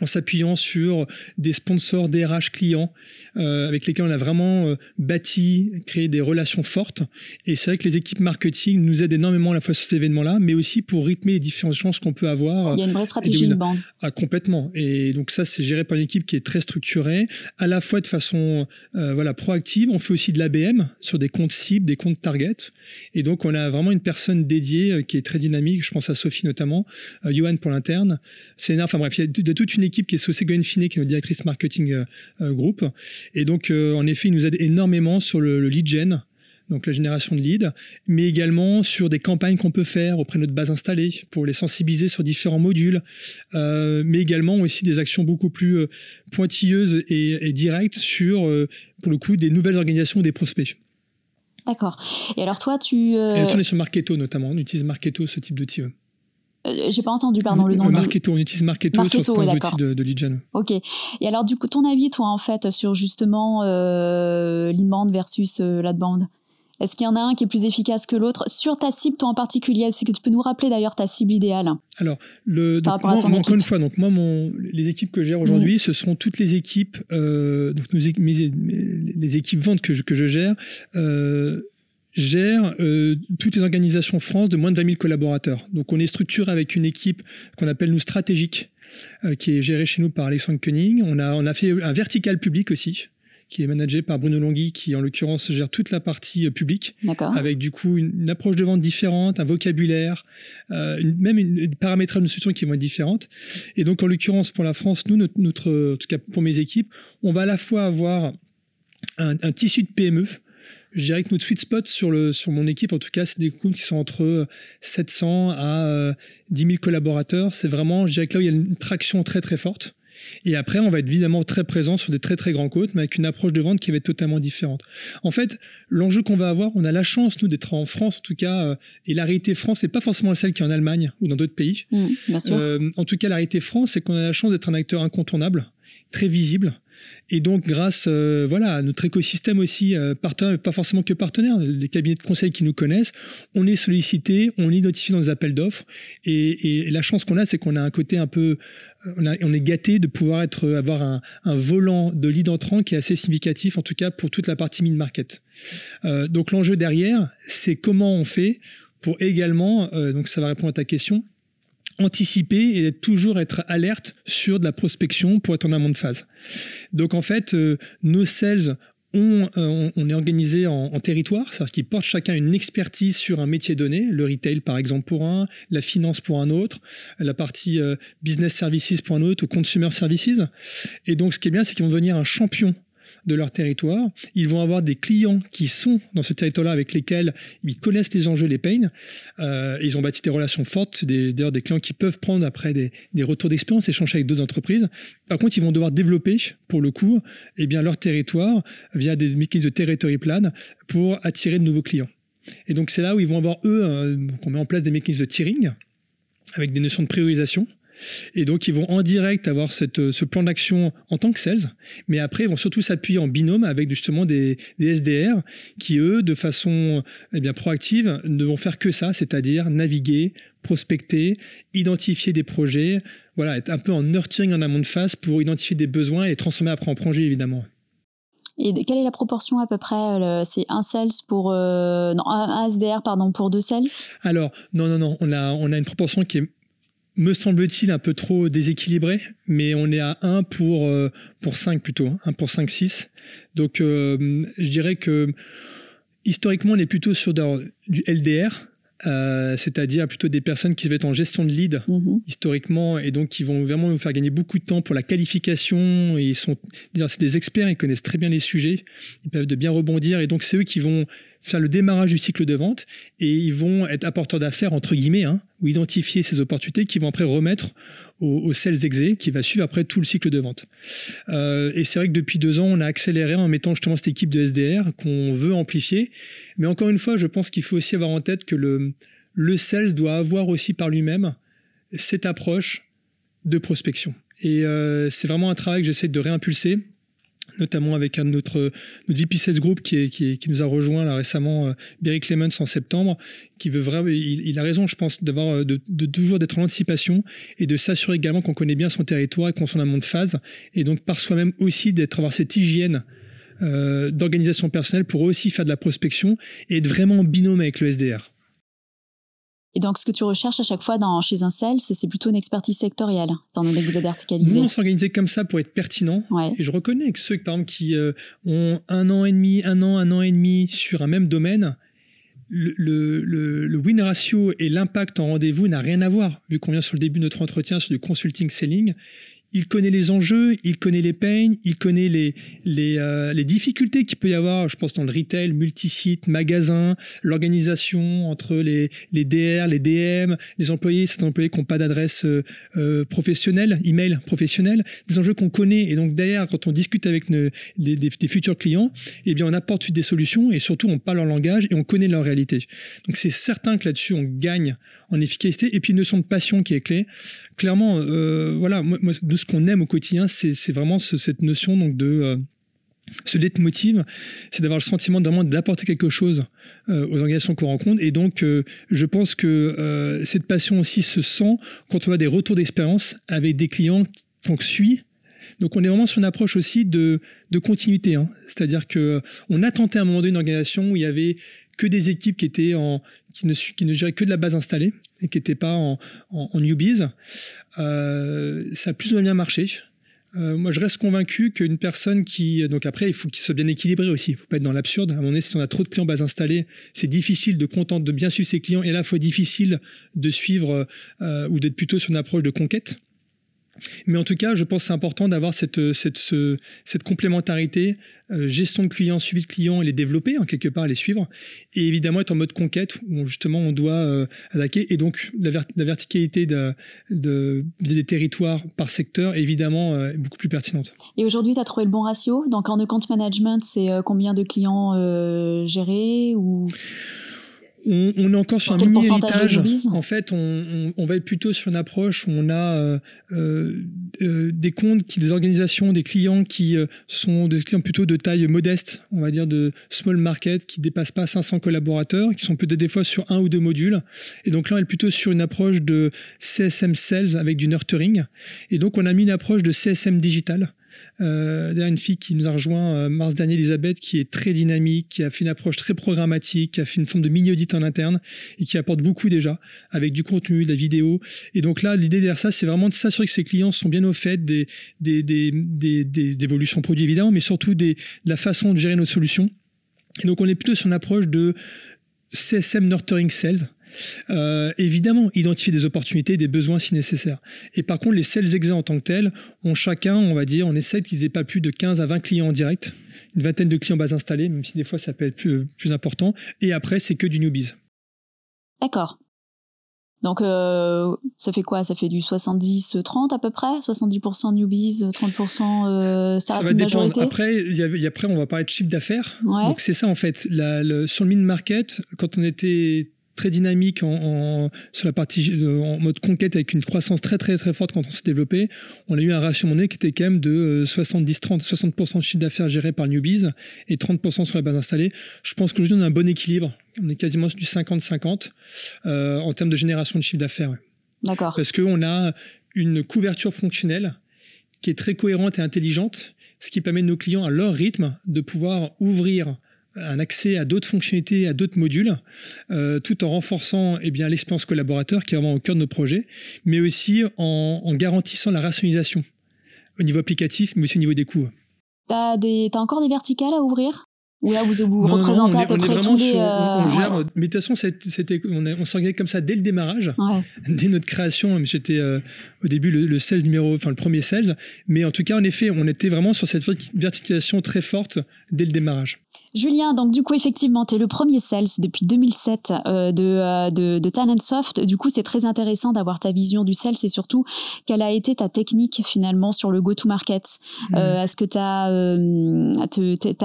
en s'appuyant sur des sponsors DRH clients euh, avec lesquels on a vraiment euh, bâti, créé des relations fortes. Et c'est vrai que les équipes marketing nous aident énormément à la fois sur ces événements-là, mais aussi pour rythmer les différentes chances qu'on peut avoir. Il y a une vraie stratégie de bande. Ah, complètement. Et donc ça, c'est géré par une équipe qui est très structurée, à la fois de façon euh, voilà proactive. On fait aussi de l'ABM sur des comptes cibles, des comptes target. Et donc on a vraiment une personne dédiée euh, qui est très dynamique. Je pense à Sophie notamment, euh, Johan pour l'interne. C'est enfin bref, il y a de toute une équipe qui est Saucé Fine, qui est notre directrice marketing euh, euh, groupe. Et donc, euh, en effet, il nous aide énormément sur le, le lead gen, donc la génération de leads, mais également sur des campagnes qu'on peut faire auprès de notre base installée pour les sensibiliser sur différents modules, euh, mais également aussi des actions beaucoup plus pointilleuses et, et, directes sur, pour le coup, des nouvelles organisations ou des prospects. D'accord. Et alors toi, tu... Et là, on est sur Marketo notamment, on utilise Marketo, ce type d'outil. Euh, j'ai pas entendu, pardon, le nom. Marketo, on utilise Marketo, Marketo sur ce ouais, outil de, de. Ok. Et alors, du coup, ton avis, toi, en fait, sur justement euh, l'inbound versus euh, l'outbound? Est-ce qu'il y en a un qui est plus efficace que l'autre? Sur ta cible, toi en particulier, est-ce que tu peux nous rappeler d'ailleurs ta cible idéale? Alors, le, donc, moi, moi, encore une fois, donc moi, mon, les équipes que je gère aujourd'hui, mmh. ce sont toutes les équipes, euh, donc nos, mes, mes, les équipes ventes que je, que je gère. Gère euh, toutes les organisations France de moins de 20 000 collaborateurs. Donc on est structuré avec une équipe qu'on appelle nous stratégique, euh, qui est gérée chez nous par Alexandre Koenig. On a, on a fait un vertical public aussi, qui est managé par Bruno Longhi, qui en l'occurrence gère toute la partie euh, publique, avec du coup une, une, approche de vente différente, un vocabulaire, euh, une, même une, une paramétrage de solution qui vont être différentes. Et donc en l'occurrence pour la France, nous, notre, notre, en tout cas pour mes équipes, on va à la fois avoir un, un tissu de PME, je dirais que notre sweet spot sur, le, sur mon équipe, en tout cas, c'est des comptes qui sont entre 700 à 10 000 collaborateurs. C'est vraiment, je dirais que là où il y a une traction très très forte. Et après, on va être évidemment très présent sur des très très grands côtes, mais avec une approche de vente qui va être totalement différente. En fait, l'enjeu qu'on va avoir, on a la chance, nous, d'être en France, en tout cas, et la réalité France n'est pas forcément celle qui est en Allemagne ou dans d'autres pays. Mmh, bien sûr. Euh, en tout cas, la réalité France, c'est qu'on a la chance d'être un acteur incontournable, très visible, Et donc, grâce euh, voilà, à notre écosystème aussi, euh, partenaire, pas forcément que partenaires, les cabinets de conseil qui nous connaissent, on est sollicité, on est identifié dans les appels d'offres. Et, la chance qu'on a, c'est qu'on a un côté un peu. On, est gâté de pouvoir être, avoir un, un, volant de lead entrant qui est assez significatif, en tout cas pour toute la partie mid-market. Euh, donc, l'enjeu derrière, c'est comment on fait pour également, donc ça va répondre à ta question, anticiper et toujours être alerte sur de la prospection pour être en amont de phase. Donc en fait, euh, nos sales euh, on, on, est organisé en, territoire, c'est-à-dire qu'ils portent chacun une expertise sur un métier donné, le retail par exemple pour un, la finance pour un autre, la partie euh, business services pour un autre, ou consumer services. Et donc ce qui est bien, c'est qu'ils vont devenir un champion de leur territoire. Ils vont avoir des clients qui sont dans ce territoire-là avec lesquels ils connaissent les enjeux, les pains. Euh, ils ont bâti des relations fortes, d'ailleurs des, clients qui peuvent prendre après des, retours d'expérience, échanger avec d'autres entreprises. Par contre, ils vont devoir développer, pour le coup, eh bien, leur territoire via des mécanismes de territory plan pour attirer de nouveaux clients. Et donc, c'est là où ils vont avoir, eux, euh, qu'on met en place des mécanismes de tiering avec des notions de priorisation et donc, ils vont en direct avoir cette, ce plan d'action en tant que sales, mais après, ils vont surtout s'appuyer en binôme avec justement des, des, SDR qui, eux, de façon eh bien, proactive, ne vont faire que ça, c'est-à-dire naviguer, prospecter, identifier des projets, voilà, être un peu en nurturing en amont de phase pour identifier des besoins et les transformer après en projet, évidemment. Et quelle est la proportion à peu près euh, C'est un sales pour euh, non, un SDR pardon pour deux sales? Alors non non non, on a on a une proportion qui est me semble-t-il, un peu trop déséquilibré, mais on est à 1 pour, euh, pour 5 plutôt, 1 hein, pour 5, 6. Donc euh, je dirais que historiquement, on est plutôt sur du LDR, euh, c'est-à-dire plutôt des personnes qui vont être en gestion de lead mm-hmm. historiquement et donc qui vont vraiment nous faire gagner beaucoup de temps pour la qualification. Et ils sont, c'est des experts, ils connaissent très bien les sujets, ils peuvent de bien rebondir et donc c'est eux qui vont faire le démarrage du cycle de vente et ils vont être apporteurs d'affaires entre guillemets hein, ou identifier ces opportunités qui vont après remettre au, sales exé qui va suivre après tout le cycle de vente. Euh, et c'est vrai que depuis deux ans, on a accéléré en mettant justement cette équipe de SDR qu'on veut amplifier. Mais encore une fois, je pense qu'il faut aussi avoir en tête que le, le sales doit avoir aussi par lui-même cette approche de prospection. Et euh, c'est vraiment un travail que j'essaie de réimpulser notamment avec un de notre, notre VP Sales Group qui, qui, nous a rejoint là récemment, euh, Barry Clements en septembre, qui veut vraiment, il, a raison, je pense, d'avoir euh, de, toujours d'être en anticipation et de s'assurer également qu'on connaît bien son territoire et qu'on soit en amont de phase, et donc par soi-même aussi d'être avoir cette hygiène euh, d'organisation personnelle pour aussi faire de la prospection et être vraiment en binôme avec le SDR. Et donc, ce que tu recherches à chaque fois dans, chez un sales, c'est plutôt une expertise sectorielle, dans donné que vous êtes verticalisé. Nous, on s'organisait comme ça pour être pertinent. Et je reconnais que ceux, par exemple, qui euh, ont un an et demi, un an, un an et demi sur un même domaine, le, le, le win ratio et l'impact en rendez-vous n'a rien à voir. Vu qu'on vient sur le début de notre entretien sur du consulting selling, il connaît les enjeux, il connaît les pains, il connaît les, euh, les difficultés qu'il peut y avoir, je pense, dans le retail, multisite, magasin, l'organisation entre les, les DR, les DM, les employés, certains employés qui n'ont pas d'adresse euh, euh, professionnelle, email professionnel, des enjeux qu'on connaît. Et donc, derrière, quand on discute avec des, des, futurs clients, eh bien, on apporte des solutions et surtout, on parle leur langage et on connaît leur réalité. Donc, c'est certain que là-dessus, on gagne en efficacité. Et puis, une notion de passion qui est clé. Clairement, euh, voilà, moi, de ce qu'on aime au quotidien, c'est vraiment cette notion donc de euh, ce leitmotiv, c'est d'avoir le sentiment d'apporter quelque chose euh, aux organisations qu'on rencontre. Et donc, je pense que cette passion aussi se sent quand on a des retours d'expérience avec des clients qu'on suit. Donc, on est vraiment sur une approche aussi de, de continuité. Hein. C'est-à-dire que on a tenté à un moment donné une organisation où il y avait que des équipes qui étaient en qui ne, qui ne géraient que de la base installée et qui n'étaient pas en, en, newbies. Euh, ça a plus ou moins bien marché. Euh, moi, je reste convaincu qu'une personne qui. Donc, après, il faut qu'il soit bien équilibré aussi. Il ne faut pas être dans l'absurde. À un moment si on a trop de clients base installés, c'est difficile de contenter, de bien suivre ses clients et à la fois difficile de suivre euh, ou d'être plutôt sur une approche de conquête. Mais en tout cas, je pense que c'est important d'avoir cette, cette, cette, complémentarité, euh, gestion de clients, suivi de clients et les développer en quelque part, les suivre. Et évidemment être en mode conquête où justement on doit euh, attaquer. Et donc la, verticalité de, de, des territoires par secteur évidemment euh, beaucoup plus pertinente. Et aujourd'hui, tu as trouvé le bon ratio? Donc en account management, c'est combien de clients gérés ou? On, est encore sur un mini héritage. En fait, on, va être plutôt sur une approche où on a euh, euh, euh, des comptes, qui, des organisations, des clients qui sont des clients plutôt de taille modeste, on va dire de small market, qui dépassent pas 500 collaborateurs, qui sont peut-être des fois sur un ou deux modules. Et donc là, on est plutôt sur une approche de CSM sales avec du nurturing. Et donc, on a mis une approche de CSM digital euh, une fille qui nous a rejoint euh, mars dernier, Elisabeth, qui est très dynamique, qui a fait une approche très programmatique, qui a fait une forme de mini-audit en interne et qui apporte beaucoup déjà avec du contenu, de la vidéo. Et donc là, l'idée derrière ça, c'est vraiment de s'assurer que ses clients sont bien au fait des, des, des, des, évolutions produits évidemment, mais surtout des, de la façon de gérer nos solutions. Et donc on est plutôt sur une approche de CSM Nurturing Sales. Euh, évidemment, identifier des opportunités, des besoins si nécessaire. Et par contre, les sales exits en tant que tels ont chacun, on va dire, on essaie qu'ils aient pas plus de 15 à 20 clients en direct, une vingtaine de clients bas installés, même si des fois ça peut être plus, plus important. Et après, c'est que du newbies. D'accord. Donc, euh, ça fait quoi? Ça fait du 70-30 à peu près? 70% newbies, 30% euh, ça, reste une majorité? Après, y après, on va parler de chiffre d'affaires. Donc, c'est ça en fait. le, sur le mid-market, quand on était très dynamique en, sur la partie euh, en mode conquête avec une croissance très très très forte quand on s'est développé. On a eu un ratio monnaie qui était quand même de 70-30, 60%, de chiffre d'affaires géré par Newbies et 30% sur la base installée. Je pense qu'aujourd'hui on a un bon équilibre. On est quasiment sur du 50-50 euh, en termes de génération de chiffre d'affaires. D'accord. Parce qu'on a une couverture fonctionnelle qui est très cohérente et intelligente, ce qui permet à nos clients à leur rythme de pouvoir ouvrir un accès à d'autres fonctionnalités, à d'autres modules, euh, tout en renforçant eh bien l'expérience collaborateur qui est vraiment au cœur de notre projet, mais aussi en, garantissant la rationalisation au niveau applicatif, mais aussi au niveau des coûts. Tu as, encore des verticales à ouvrir? Ou là, vous, vous représentez à peu près tous les. on, gère. Mais de toute façon, c'était, on, on s'organisait comme ça dès le démarrage, dès notre création. J'étais euh, au début le, le sales numéro, enfin le premier sales. Mais en tout cas, en effet, on était vraiment sur cette verticalisation très forte dès le démarrage. Julien, donc du coup, effectivement, tu es le premier sales depuis 2007 euh, de, euh, de, de, Talentsoft. Du coup, c'est très intéressant d'avoir ta vision du sales et surtout, quelle a été ta technique finalement sur le go-to-market mmh. euh, Est-ce que tu as,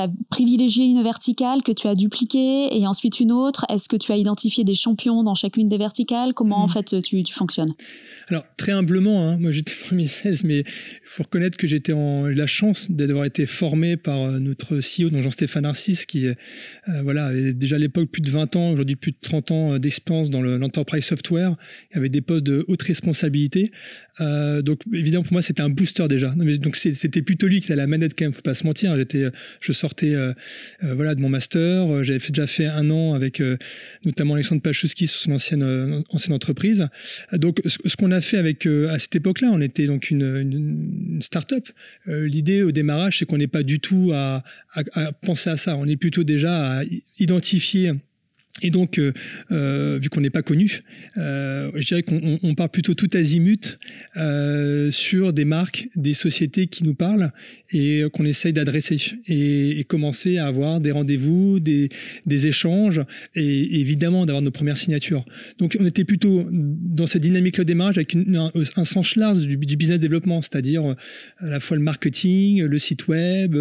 as, privilégié une verticale que tu as dupliquée et ensuite une autre? Est-ce que tu as identifié des champions dans chacune des verticales? Comment en mmh. fait tu, tu fonctionnes? Alors, très humblement, hein, moi j'étais premier sales, mais il faut reconnaître que j'étais en la chance d'avoir été formé par euh, notre CEO, donc Jean-Stéphane Qui euh, voilà, avait déjà à l'époque plus de 20 ans, aujourd'hui plus de 30 ans euh, d'expérience dans l'enterprise software, il avait des postes de haute responsabilité. Euh, donc évidemment pour moi c'était un booster déjà. donc c'était plutôt lui qui était la manette quand même, faut pas se mentir. J'étais, je sortais euh, euh, voilà de mon master, j'avais déjà fait un an avec notamment Alexandre Pachowski sur son ancienne ancienne entreprise. Donc ce, qu'on a fait avec à cette époque-là, on était donc une, une, start-up. L'idée au démarrage c'est qu'on n'est pas du tout à, à penser à ça. On est plutôt déjà à identifier et donc, euh, euh, vu qu'on n'est pas connu, euh, je dirais qu'on on part plutôt tout azimut sur des marques, des sociétés qui nous parlent et qu'on essaye d'adresser et, commencer à avoir des rendez-vous, des, échanges et, évidemment d'avoir nos premières signatures. Donc, on était plutôt dans cette dynamique-là au démarrage avec un, sens large du, business développement, c'est-à-dire à la fois le marketing, le site web.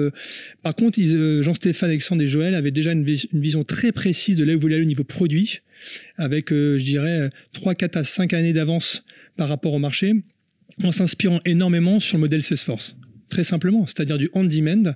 Par contre, Jean-Stéphane, Alexandre et Joël avaient déjà une, une vision très précise de là où voulaient au niveau produit, avec, euh, je dirais, 3, 4 à 5 années d'avance par rapport au marché, en s'inspirant énormément sur le modèle Salesforce très simplement, c'est-à-dire du on-demand,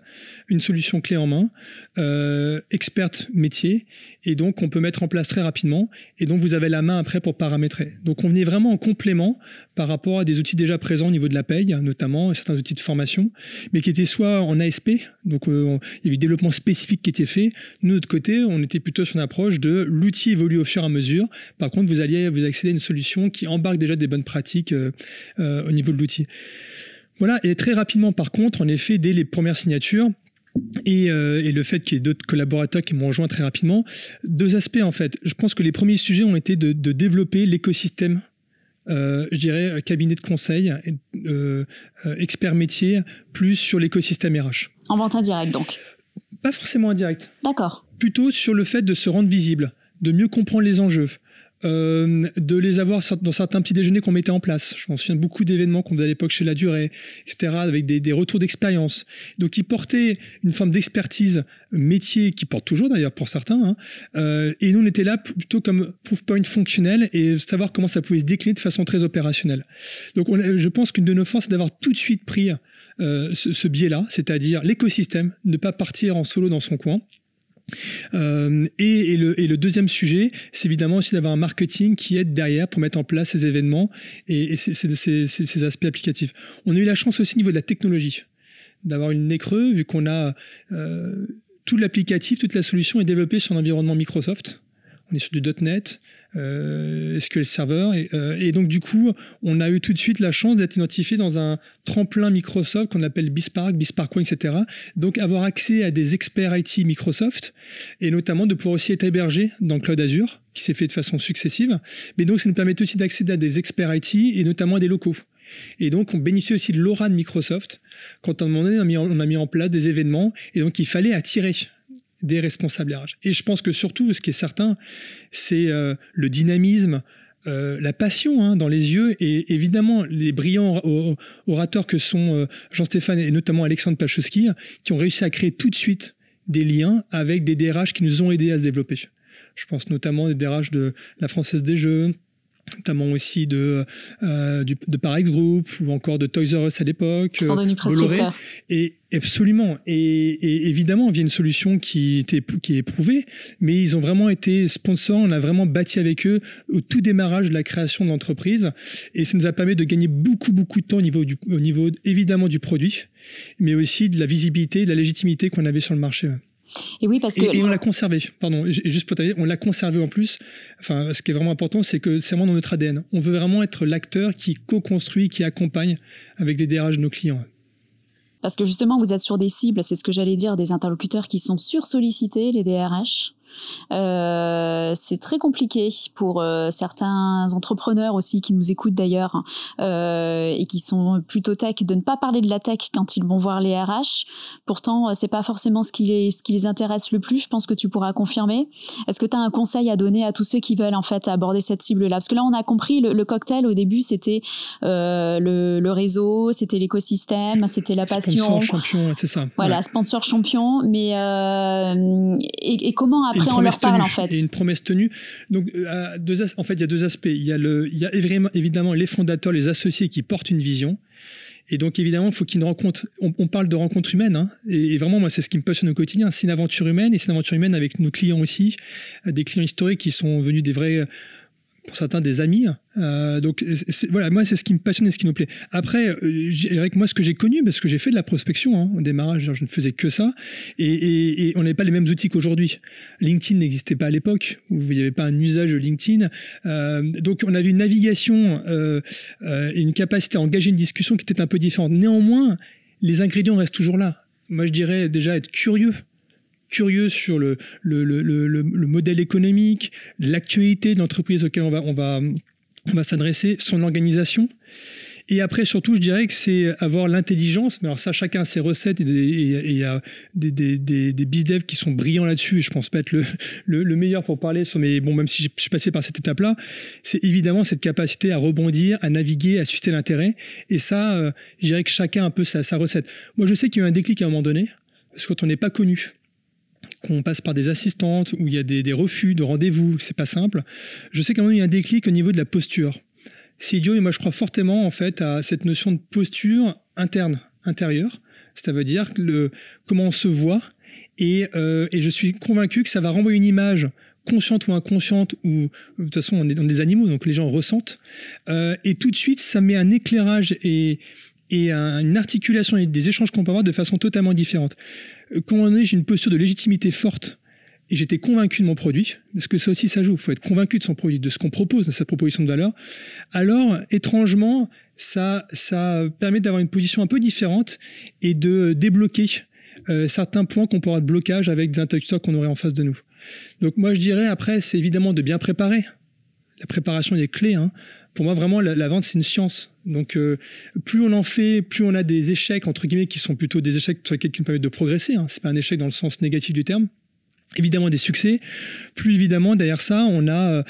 une solution clé en main, euh, experte métier, et donc on peut mettre en place très rapidement, et donc vous avez la main après pour paramétrer. Donc on venait vraiment en complément par rapport à des outils déjà présents au niveau de la paye, notamment certains outils de formation, mais qui étaient soit en ASP, donc euh, il y avait du développement spécifique qui était fait. Nous, de notre côté, on était plutôt sur une approche de l'outil évolue au fur et à mesure. Par contre, vous alliez vous accéder à une solution qui embarque déjà des bonnes pratiques euh, au niveau de l'outil. Voilà, et très rapidement, par contre, en effet, dès les premières signatures, et, euh, et, le fait qu'il y ait d'autres collaborateurs qui m'ont rejoint très rapidement. Deux aspects en fait. Je pense que les premiers sujets ont été de, de développer l'écosystème, euh, je dirais cabinet de conseil, euh, euh expert métier, plus sur l'écosystème RH. En vente indirecte donc Pas forcément indirect. D'accord. Plutôt sur le fait de se rendre visible, de mieux comprendre les enjeux, euh, de les avoir dans certains petits déjeuners qu'on mettait en place. Je m'en souviens beaucoup d'événements qu'on faisait à l'époque chez La Durée, etc., avec des, retours d'expérience. Donc, ils portaient une forme d'expertise métier, qui porte toujours d'ailleurs pour certains. Hein. Euh, et nous, on était là plutôt comme proof point fonctionnel et savoir comment ça pouvait se décliner de façon très opérationnelle. Donc, je pense qu'une de nos forces, c'est d'avoir tout de suite pris euh, ce, ce biais-là, c'est-à-dire l'écosystème, ne pas partir en solo dans son coin euh, et, le, deuxième sujet, c'est évidemment aussi d'avoir un marketing qui aide derrière pour mettre en place ces événements et, ces, aspects applicatifs. On a eu la chance aussi au niveau de la technologie d'avoir une nez creux, vu qu'on a euh, tout l'applicatif, toute la solution est développée sur l'environnement Microsoft on est sur du .NET, euh, SQL Server, euh, et, donc du coup, on a eu tout de suite la chance d'être identifié dans un tremplin Microsoft qu'on appelle Bispark, Bispark One, etc. Donc avoir accès à des experts IT Microsoft, et notamment de pouvoir aussi être hébergé dans Cloud Azure, qui s'est fait de façon successive. Mais donc ça nous permet aussi d'accéder à des experts IT, et notamment à des locaux. Et donc, on bénéficie aussi de l'aura de Microsoft. Quand on on a mis en place des événements, et donc il fallait attirer des responsables RH. Et je pense que surtout, ce qui est certain, c'est euh, le dynamisme, euh, la passion hein, dans les yeux et évidemment les brillants orateurs que sont euh, Jean-Stéphane et notamment Alexandre Pachowski qui ont réussi à créer tout de suite des liens avec des DRH qui nous ont aidés à se développer. Je pense notamment des DRH de la Française des Jeux, notamment aussi de, euh, de Parex Group ou encore de Toys R Us à l'époque. Qui sont devenus prescripteurs. Et absolument. Et, évidemment, via une solution qui, était, qui est prouvée, mais ils ont vraiment été sponsors. On a vraiment bâti avec eux au tout démarrage de la création de l'entreprise. Et ça nous a permis de gagner beaucoup, beaucoup de temps au niveau, du, au niveau évidemment du produit, mais aussi de la visibilité, de la légitimité qu'on avait sur le marché. Et oui, parce que. Et, on l'a conservé, pardon, juste pour dire, on l'a conservé en plus. Enfin, ce qui est vraiment important, c'est que c'est vraiment dans notre ADN. On veut vraiment être l'acteur qui co-construit, qui accompagne avec les DRH de nos clients. Parce que justement, vous êtes sur des cibles, c'est ce que j'allais dire, des interlocuteurs qui sont sursollicités, les DRH. Euh, c'est très compliqué pour euh, certains entrepreneurs aussi qui nous écoutent d'ailleurs euh, et qui sont plutôt tech de ne pas parler de la tech quand ils vont voir les RH. Pourtant, c'est pas forcément ce qui les ce qui les intéresse le plus. Je pense que tu pourras confirmer. Est-ce que tu as un conseil à donner à tous ceux qui veulent en fait aborder cette cible-là? Parce que là, on a compris le, cocktail au début, c'était le, le, réseau, c'était l'écosystème, c'était la passion. Sponsor champion, c'est ça. Voilà, sponsor champion. Mais et, et, comment après on leur parle en fait. Et une promesse tenue. Donc, euh, deux en fait, il y a deux aspects. Il y a, le, il y a évidemment les fondateurs, les associés qui portent une vision. Et donc, évidemment, il faut qu'il y ait une rencontre. On, parle de rencontre humaine. Hein, et, vraiment, moi, c'est ce qui me passionne au quotidien. C'est une aventure humaine et c'est une aventure humaine avec nos clients aussi. Des clients historiques qui sont venus des vrais pour certains des amis. Euh, donc voilà, moi c'est ce qui me passionne et ce qui nous plaît. Après, euh, dirais que moi ce que j'ai connu, parce que j'ai fait de la prospection hein, au démarrage, je ne faisais que ça, et, on n'avait pas les mêmes outils qu'aujourd'hui. LinkedIn n'existait pas à l'époque, où il n'y avait pas un usage de LinkedIn. Euh, donc on avait une navigation et une capacité à engager une discussion qui était un peu différente. Néanmoins, les ingrédients restent toujours là. Moi je dirais déjà être curieux curieux sur le, le, le, le, modèle économique, l'actualité de l'entreprise auquel on va, s'adresser, son organisation. Et après, surtout, je dirais que c'est avoir l'intelligence. Mais alors ça, chacun a ses recettes et il y a des, des, des, qui sont brillants là-dessus. Je pense pas être le, le, meilleur pour parler mais bon, même si je suis passé par cette étape-là, c'est évidemment cette capacité à rebondir, à naviguer, à susciter l'intérêt. Et ça, euh, je dirais que chacun a un peu sa recette. Moi, je sais qu'il y a eu un déclic à un moment donné. Parce que quand on n'est pas connu, qu'on passe par des assistantes, où il y a des, refus de rendez-vous, c'est pas simple. Je sais quand même il y a un déclic au niveau de la posture. C'est idiot, mais moi je crois fortement en fait à cette notion de posture interne, intérieure. Ça veut dire le, comment on se voit. Et, euh, je suis convaincu que ça va renvoyer une image consciente ou inconsciente, ou de toute façon on est dans des animaux, donc les gens ressentent. Euh, et tout de suite, ça met un éclairage et, et une articulation et des échanges qu'on peut avoir de façon totalement différente. Quand j'ai une posture de légitimité forte et j'étais convaincu de mon produit, parce que ça aussi ça joue, il faut être convaincu de son produit, de ce qu'on propose, de sa proposition de valeur, alors étrangement, ça, ça permet d'avoir une position un peu différente et de débloquer euh, certains points qu'on pourra de blocage avec des interlocuteurs qu'on aurait en face de nous. Donc moi je dirais après, c'est évidemment de bien préparer. La préparation est clé. Hein pour moi, vraiment, la, vente, c'est une science. Donc, euh, plus on en fait, plus on a des échecs, entre guillemets, qui sont plutôt des échecs sur lesquels qui nous permettent de progresser. Hein. C'est pas un échec dans le sens négatif du terme. évidemment des succès, plus évidemment derrière ça, on a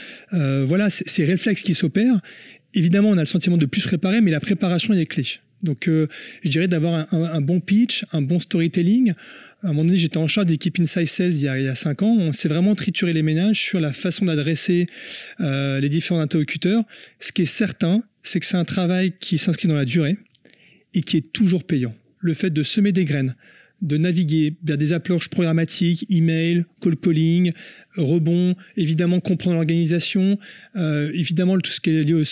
voilà ces réflexes qui s'opèrent. Évidemment, on a le sentiment de plus préparer, mais la préparation est clé. Donc, je dirais d'avoir un, bon pitch, un bon storytelling, à un moment donné, j'étais en charge d'équipe Inside Sales il y, a, il y a cinq ans. On s'est vraiment trituré les ménages sur la façon d'adresser euh, les différents interlocuteurs. Ce qui est certain, c'est que c'est un travail qui s'inscrit dans la durée et qui est toujours payant. Le fait de semer des graines, de naviguer vers des approches programmatiques, email, call calling, rebond, évidemment comprendre l'organisation, euh, évidemment tout ce qui est lié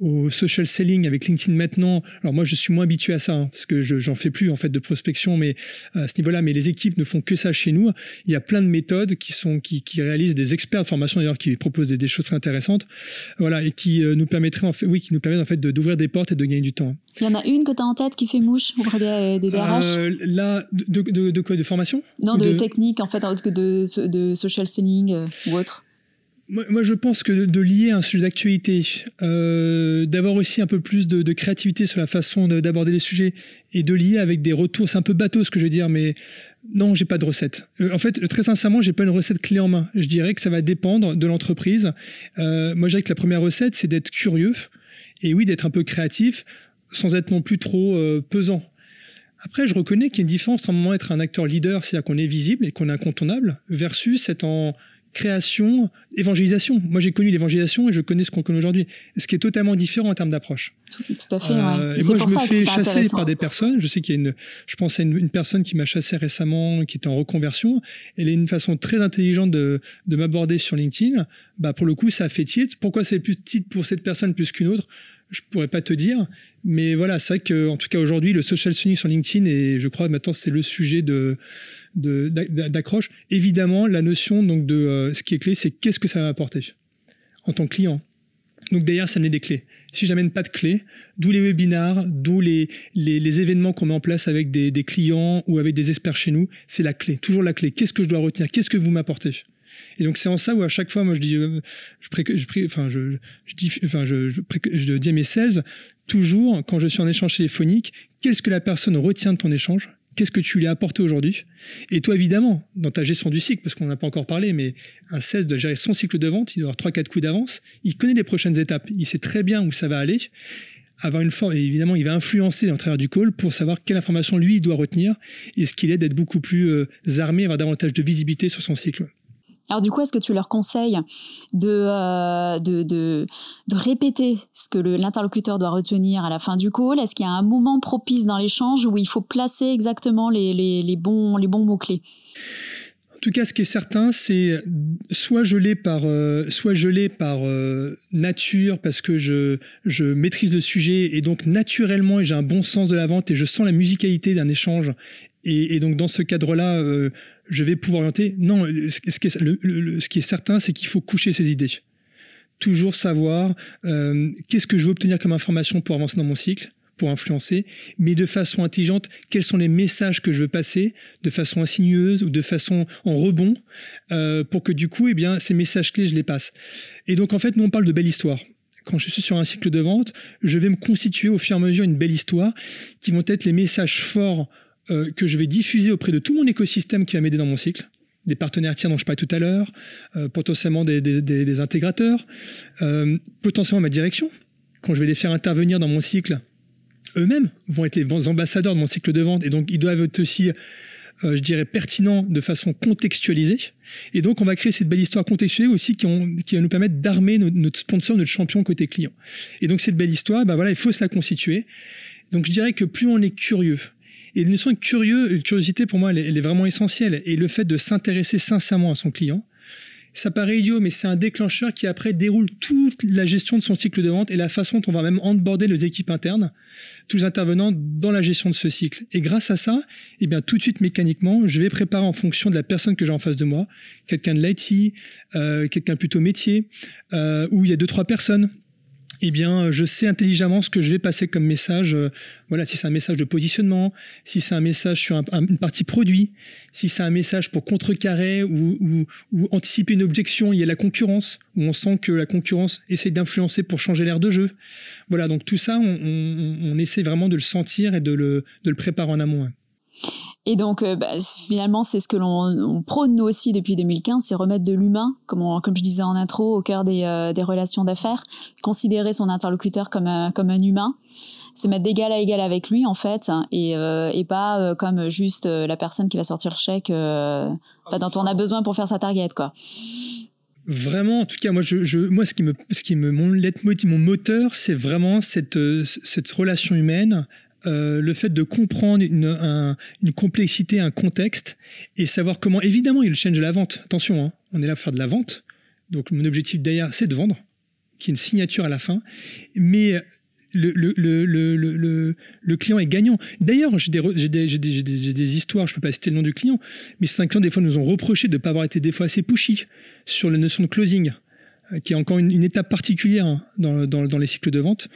au, social selling avec LinkedIn maintenant. Alors moi je suis moins habitué à ça hein, parce que j'en fais plus en fait de prospection, mais à ce niveau-là, mais les équipes ne font que ça chez nous. Il y a plein de méthodes qui sont qui, qui réalisent des experts de formation d'ailleurs qui proposent des, choses très intéressantes, voilà et qui euh, nous permettraient en fait, oui, qui nous permettent en fait d'ouvrir des portes et de gagner du temps. Il y en a une que tu as en tête qui fait mouche auprès des, des DRH. Euh, là, de, de, de, quoi? De formation? Non, de, technique en fait, de, de social selling euh, ou autre moi, je pense que de lier un sujet d'actualité, euh, d'avoir aussi un peu plus de, créativité sur la façon d'aborder les sujets et de lier avec des retours, c'est un peu bateau ce que je veux dire, mais non, j'ai pas de recette. Euh, en fait, très sincèrement, j'ai pas une recette clé en main. Je dirais que ça va dépendre de l'entreprise. moi, je dirais que la première recette, c'est d'être curieux et oui, d'être un peu créatif sans être non plus trop pesant. Après, je reconnais qu'il y a une différence entre un moment être un acteur leader, c'est-à-dire qu'on est visible et qu'on est incontournable, versus être en création, évangélisation. Moi, j'ai connu l'évangélisation et je connais ce qu'on connaît aujourd'hui. Ce qui est totalement différent en termes d'approche. Tout, à fait, euh, Et moi, je me fais chasser par des personnes. Je sais qu'il y a une, je pense à une, personne qui m'a chassé récemment, qui était en reconversion. Elle a une façon très intelligente de, de m'aborder sur LinkedIn. Bah, pour le coup, ça a fait titre. Pourquoi c'est plus titre pour cette personne plus qu'une autre? Je pourrais pas te dire, mais voilà, c'est vrai que en tout cas aujourd'hui, le social selling sur LinkedIn et je crois maintenant c'est le sujet d'accroche. Évidemment, la notion donc de euh, ce qui est clé, c'est qu'est-ce que ça va m'apporter en tant que client. Donc derrière, ça met des clés. Si j'amène pas de clés, d'où les webinars, d'où les, les, événements qu'on met en place avec des, des clients ou avec des experts chez nous, c'est la clé, toujours la clé. Qu'est-ce que je dois retenir? Qu'est-ce que vous m'apportez? Et donc c'est en ça où à chaque fois, moi je dis, euh, enfin, je, dis, enfin, je, dis à mes sales, toujours quand je suis en échange téléphonique, qu'est-ce que la personne retient de ton échange? Qu'est-ce que tu lui as apporté aujourd'hui? Et toi, évidemment, dans ta gestion du cycle, parce qu'on n'en a pas encore parlé, mais un sales doit gérer son cycle de vente, il doit avoir 3-4 coups d'avance, il connaît les prochaines étapes, il sait très bien où ça va aller. Avoir une forme, et évidemment, il va influencer en travers du call pour savoir quelle information lui doit retenir et ce qu'il est d'être beaucoup plus euh, armé, avoir davantage de visibilité sur son cycle. Alors du coup, est-ce que tu leur conseilles de, euh, de, de, répéter ce que l'interlocuteur doit retenir à la fin du call? Est-ce qu'il y a un moment propice dans l'échange où il faut placer exactement les, les, bons, les bons mots-clés? En tout cas, ce qui est certain, c'est soit l'ai par, euh, soit l'ai par euh, nature parce que je, je maîtrise le sujet et donc naturellement j'ai un bon sens de la vente et je sens la musicalité d'un échange. Et, donc dans ce cadre-là, je vais pouvoir orienter. Non, ce, qui est, certain, c'est qu'il faut coucher ses idées. Toujours savoir euh, qu'est-ce que je veux obtenir comme information pour avancer dans mon cycle, pour influencer, mais de façon intelligente, quels sont les messages que je veux passer, de façon insinueuse ou de façon en rebond, euh, pour que du coup, eh bien, ces messages clés, je les passe. Et donc, en fait, nous, on parle de belle histoire quand je suis sur un cycle de vente, je vais me constituer au fur et à mesure une belle histoire qui vont être les messages forts euh, que je vais diffuser auprès de tout mon écosystème qui va m'aider dans mon cycle des partenaires tiers dont je parlais tout à l'heure, euh, potentiellement des, intégrateurs, euh, potentiellement ma direction. Quand je vais les faire intervenir dans mon cycle, eux-mêmes vont être les bons ambassadeurs de mon cycle de vente et donc ils doivent être aussi, je dirais, pertinents de façon contextualisée. Et donc on va créer cette belle histoire contextuelle aussi qui va nous permettre d'armer notre, sponsor, notre champion côté client. Et donc cette belle histoire, bah voilà, il faut se la constituer. Donc je dirais que plus on est curieux, et une notion de curieux, une curiosité pour moi, elle est, vraiment essentielle. Et le fait de s'intéresser sincèrement à son client, ça paraît idiot, mais c'est un déclencheur qui après déroule toute la gestion de son cycle de vente et la façon dont on va même onboarder les équipes internes, tous les intervenants dans la gestion de ce cycle. Et grâce à ça, eh bien tout de suite mécaniquement, je vais préparer en fonction de la personne que j'ai en face de moi, quelqu'un de l'IT, euh, quelqu'un plutôt métier, euh, où il y a deux trois personnes eh bien, je sais intelligemment ce que je vais passer comme message. Euh, voilà, si c'est un message de positionnement, si c'est un message sur une partie produit, si c'est un message pour contrecarrer ou, anticiper une objection, il y a la concurrence, où on sent que la concurrence essaie d'influencer pour changer l'air de jeu. Voilà, donc tout ça, on, essaie vraiment de le sentir et de le, de le préparer en amont. Et donc, euh, bah, finalement, c'est ce que l'on prône nous aussi depuis 2015, c'est remettre de l'humain, comme, je disais en intro, au cœur des, euh, relations d'affaires, considérer son interlocuteur comme, un, comme un humain, se mettre d'égal à égal avec lui, en fait, et, euh, pas comme juste la personne qui va sortir le chèque dont on a besoin pour faire sa target, quoi. Vraiment, en tout cas, moi, moi ce qui me, ce qui me, mon moteur, c'est vraiment cette relation humaine euh, le fait de comprendre une, une, complexité, un contexte, et savoir comment, évidemment, il change la vente. Attention, hein, on est là pour faire de la vente. Donc mon objectif derrière, c'est de vendre, qui est une signature à la fin. Mais le, le, le, le client est gagnant. D'ailleurs, j'ai des, des, des, des, histoires, je ne peux pas citer le nom du client, mais certains clients, des fois, nous ont reproché de ne pas avoir été des fois assez pushy sur la notion de closing. Euh, qui est encore une, étape particulière hein, dans, dans, les cycles de vente,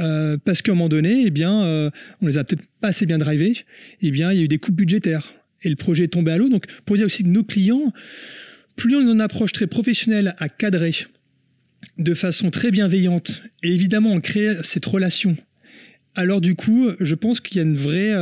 euh, parce qu'à un moment donné, eh bien, euh, on les a peut-être pas assez bien drivés, eh bien, il y a eu des coupes budgétaires et le projet est tombé à l'eau. Donc, pour dire aussi que nos clients, plus on a une approche très professionnelle à cadrer, de façon très bienveillante, et évidemment, on crée cette relation alors du coup, je pense qu'il y a une vraie,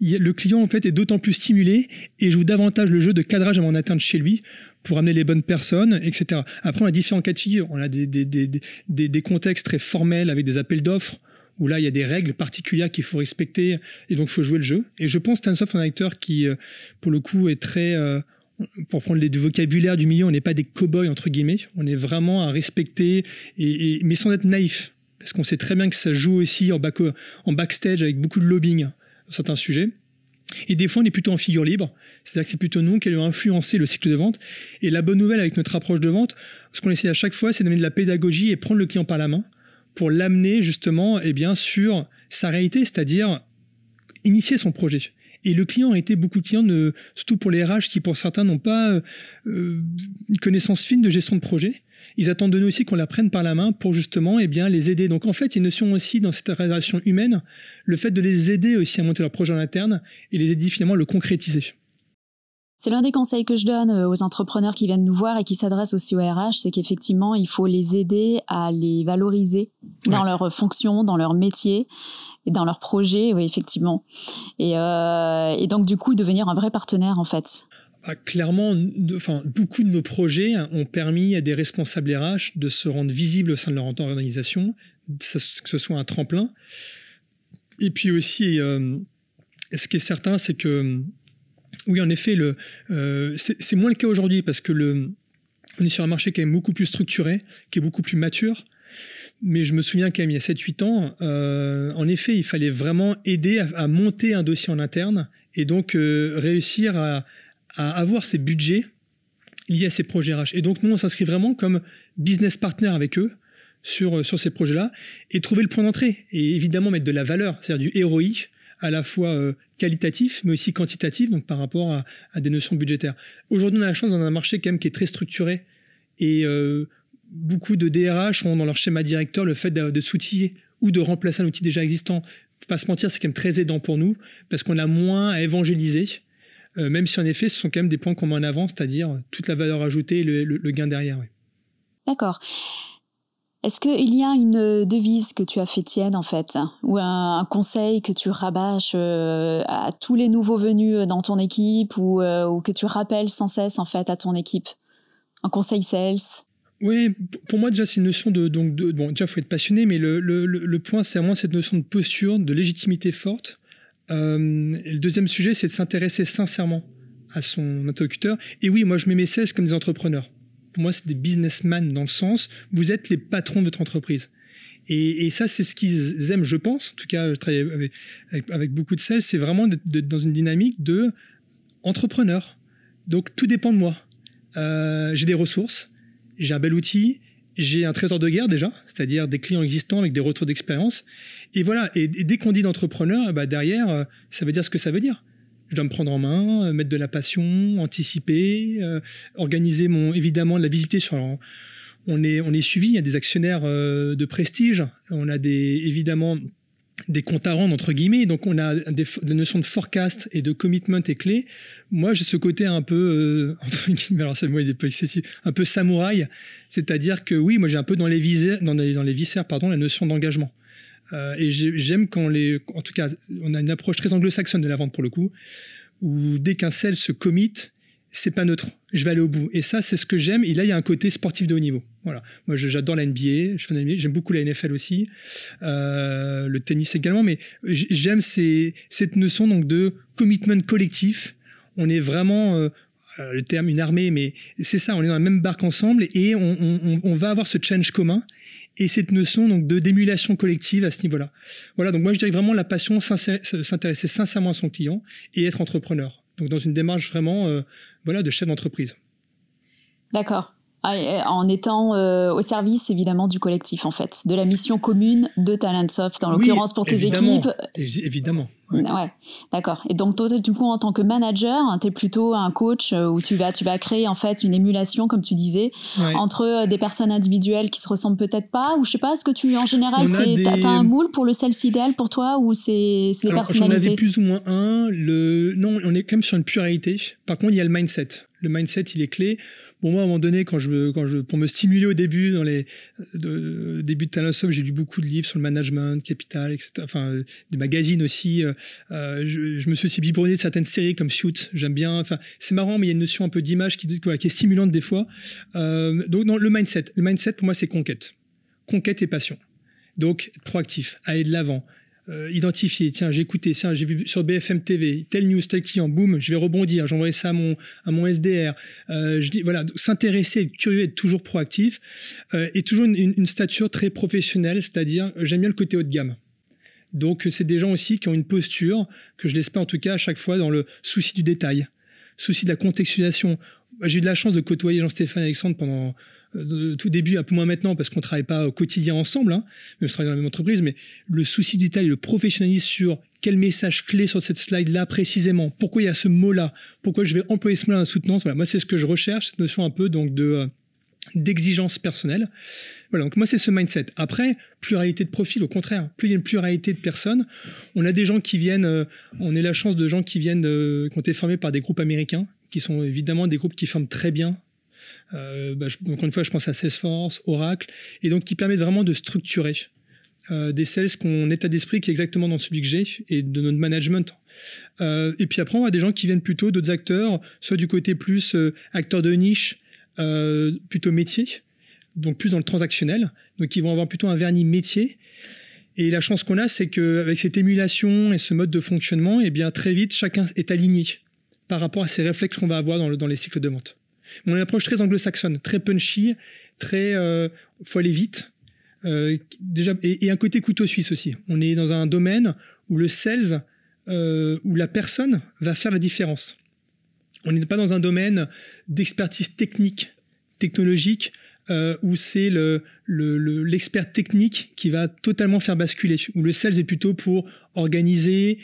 le client en fait est d'autant plus stimulé et joue davantage le jeu de cadrage avant d'atteindre chez lui pour amener les bonnes personnes, etc. Après, on a différents cas de figure. On a des, contextes très formels avec des appels d'offres où là, il y a des règles particulières qu'il faut respecter et donc il faut jouer le jeu. Et je pense que Tansoft est un acteur qui, euh, pour le coup, est très... Euh, pour prendre les, du vocabulaire du milieu, on n'est pas des cow-boys, entre guillemets. On est vraiment à respecter, et, mais sans être naïf. Parce qu'on sait très bien que ça joue aussi en backstage avec beaucoup de lobbying sur certains sujets. Et des fois, on est plutôt en figure libre, c'est-à-dire que c'est plutôt nous qui allons influencer le cycle de vente. Et la bonne nouvelle avec notre approche de vente, ce qu'on essaie à chaque fois, c'est d'amener de la pédagogie et prendre le client par la main pour l'amener justement eh bien, sur sa réalité, c'est-à-dire initier son projet. Et le client a été beaucoup de clients, surtout pour les RH qui pour certains n'ont pas euh, une connaissance fine de gestion de projet ils attendent de nous aussi qu'on la prenne par la main pour justement eh bien, les aider. Donc en fait, il y a une notion aussi dans cette relation humaine, le fait de les aider aussi à monter leur projet en interne et les aider finalement à le concrétiser. C'est l'un des conseils que je donne euh, aux entrepreneurs qui viennent nous voir et qui s'adressent aussi au RH, c'est qu'effectivement, il faut les aider à les valoriser dans leur fonction, dans leur métier et dans leur projet, oui, effectivement. Et, euh, et donc, du coup, devenir un vrai partenaire, en fait. Clairement, enfin, beaucoup de nos projets ont permis à des responsables RH de se rendre visibles au sein de leur organisation, que ce soit un tremplin. Et puis aussi, euh, ce qui est certain, c'est que, oui, en effet, euh, c'est moins le cas aujourd'hui parce que le, on est sur un marché qui est beaucoup plus structuré, qui est beaucoup plus mature. Mais je me souviens quand même, il y a 7-8 ans, euh, en effet, il fallait vraiment aider à, monter un dossier en interne et donc réussir à, à avoir ces budgets liés à ces projets RH. Et donc, nous, on s'inscrit vraiment comme business partner avec eux sur, euh, sur ces projets-là et trouver le point d'entrée. Et évidemment, mettre de la valeur, c'est-à-dire du héroïque, à la fois euh, qualitatif, mais aussi quantitatif, donc par rapport à, des notions budgétaires. Aujourd'hui, on a la chance dans un marché quand même qui est très structuré et euh, beaucoup de DRH ont dans leur schéma directeur le fait de, de s'outiller ou de remplacer un outil déjà existant. Faut pas se mentir, c'est quand même très aidant pour nous parce qu'on a moins à évangéliser euh, même si en effet, ce sont quand même des points qu'on met en avant, c'est-à-dire toute la valeur ajoutée et le, gain derrière. D'accord. Est-ce qu'il y a une devise que tu as fait tienne en fait, ou un, conseil que tu rabâches euh, à tous les nouveaux venus dans ton équipe, ou, euh, ou, que tu rappelles sans cesse en fait à ton équipe? Un conseil sales? Oui, pour moi déjà c'est une notion de donc de, bon déjà faut être passionné, mais le, le, le point c'est vraiment cette notion de posture, de légitimité forte euh, le deuxième sujet, c'est de s'intéresser sincèrement à son interlocuteur. Et oui, moi, je mets mes 16 comme des entrepreneurs. Pour moi, c'est des businessmen dans le sens, vous êtes les patrons de votre entreprise. Et, ça, c'est ce qu'ils aiment, je pense. En tout cas, je travaille avec, beaucoup de sales. C'est vraiment dans une dynamique de entrepreneur. Donc, tout dépend de moi. Euh, j'ai des ressources, j'ai un bel outil, j'ai un trésor de guerre déjà, c'est-à-dire des clients existants avec des retours d'expérience. Et voilà, et, dès qu'on dit d'entrepreneur, bah derrière, euh, ça veut dire ce que ça veut dire. Je dois me prendre en main, euh, mettre de la passion, anticiper, euh, organiser mon évidemment de la visibilité. On est, est suivi, il y a des actionnaires de prestige, on a évidemment des comptes à rendre entre guillemets, donc on a des, notions de forecast et de commitment et clés. Moi, j'ai ce côté un peu alors c'est moi il est pas excessif, un peu samouraï, c'est-à-dire que oui, moi j'ai un peu dans les visères, dans les, dans les viscères pardon, la notion d'engagement. Euh, et j'aime quand les, en tout cas, on a une approche très anglo-saxonne de la vente pour le coup. où dès qu'un sel se commit, c'est pas neutre. Je vais aller au bout. Et ça, c'est ce que j'aime. Et là, il y a un côté sportif de haut niveau. Voilà. Moi, j'adore la NBA. J'aime beaucoup la NFL aussi, euh, le tennis également. Mais j'aime cette notion donc de commitment collectif. On est vraiment euh, le terme une armée, mais c'est ça. On est dans la même barque ensemble et on, on va avoir ce challenge commun et cette notion donc de d'émulation collective à ce niveau-là. Voilà, donc moi je dirais vraiment la passion, s'intéresser sincèrement à son client et être entrepreneur. Donc dans une démarche vraiment euh, voilà de chef d'entreprise. D'accord. Ah, en étant euh, au service évidemment du collectif en fait, de la mission commune de Talentsoft, en l'occurrence pour tes équipes. Évidemment. Ouais, d'accord. Et donc toi, du coup, en tant que manager, hein, tu es plutôt un coach euh, où tu vas, tu vas créer en fait une émulation, comme tu disais, entre euh, des personnes individuelles qui se ressemblent peut-être pas, ou je sais pas, est-ce que tu, en général, c'est, t'as, un moule pour le sales idéal pour toi, ou c'est, c'est des personnalités J'en avais plus ou moins un. Le... Non, on est quand même sur une pluralité. Par contre, il y a le mindset. Le mindset, il est clé. Bon, moi, à un moment donné, quand je, quand je, pour me stimuler au début, dans les de, début de Talentsoft, j'ai lu beaucoup de livres sur le management, capital, etc. Enfin, des magazines aussi. Euh, je, je, me suis aussi biberonné de certaines séries comme Shoot. J'aime bien. Enfin, c'est marrant, mais il y a une notion un peu d'image qui, qui est stimulante des fois. Euh, donc, non, le mindset. Le mindset, pour moi, c'est conquête. Conquête et passion. Donc, proactif, aller de l'avant, euh, identifier, tiens, j'ai écouté, tiens, j'ai vu sur BFM TV, tel news, tel client, boum, je vais rebondir, j'envoie ça à mon, à mon SDR. Euh, je dis, voilà, s'intéresser, être curieux, être toujours proactif, euh, et toujours une, une, stature très professionnelle, c'est-à-dire, j'aime bien le côté haut de gamme. Donc, c'est des gens aussi qui ont une posture, que je pas en tout cas à chaque fois dans le souci du détail, souci de la contextualisation. J'ai eu de la chance de côtoyer Jean-Stéphane Alexandre pendant de tout début, un peu moins maintenant parce qu'on travaille pas au quotidien ensemble, hein, on travaille dans la même entreprise, mais le souci du détail, le professionnalisme sur quel message clé sur cette slide-là précisément, pourquoi il y a ce mot-là, pourquoi je vais employer ce mot-là dans la soutenance? Voilà, moi c'est ce que je recherche, cette notion un peu donc de euh, d'exigence personnelle. Voilà, donc moi c'est ce mindset. Après, pluralité de profils, au contraire, plus il y a une pluralité de personnes, on a des gens qui viennent, euh, on a la chance de gens qui viennent, euh, qui ont été formés par des groupes américains, qui sont évidemment des groupes qui forment très bien euh, bah, encore une fois, je pense à Salesforce, Oracle, et donc qui permet vraiment de structurer euh, des sales qu'on état d'esprit qui est exactement dans celui que j'ai et de notre management. Euh, et puis après, on a des gens qui viennent plutôt d'autres acteurs, soit du côté plus euh, acteur de niche, plutôt métier, donc plus dans le transactionnel, donc ils vont avoir plutôt un vernis métier. Et la chance qu'on a, c'est qu'avec cette émulation et ce mode de fonctionnement, et eh bien très vite, chacun est aligné par rapport à ces réflexes qu'on va avoir dans les cycles de vente. On a une approche très anglo-saxonne, très punchy, très euh, faut aller vite. Euh, déjà, et, un côté couteau suisse aussi. On est dans un domaine où le sales, euh, où la personne va faire la différence. On n'est pas dans un domaine d'expertise technique, technologique, euh, où c'est le, l'expert le, technique qui va totalement faire basculer, où le sales est plutôt pour organiser,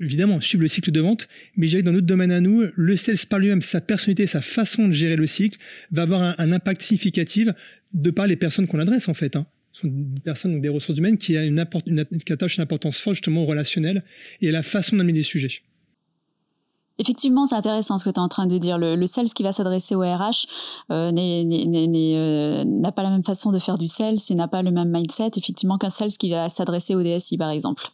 évidemment, suivre le cycle de vente, mais que dans notre domaine à nous, le sales par lui-même, sa personnalité, sa façon de gérer le cycle, va avoir un, impact significatif de par les personnes qu'on adresse en fait. Hein. Ce sont des personnes, des ressources humaines qui, une, attachent une importance forte justement au relationnel et à la façon d'amener des sujets. Effectivement, c'est intéressant ce que tu es en train de dire. Le, le sales qui va s'adresser au RH euh, euh, n'a pas la même façon de faire du sales et n'a pas le même mindset, effectivement, qu'un sales qui va s'adresser au DSI, par exemple.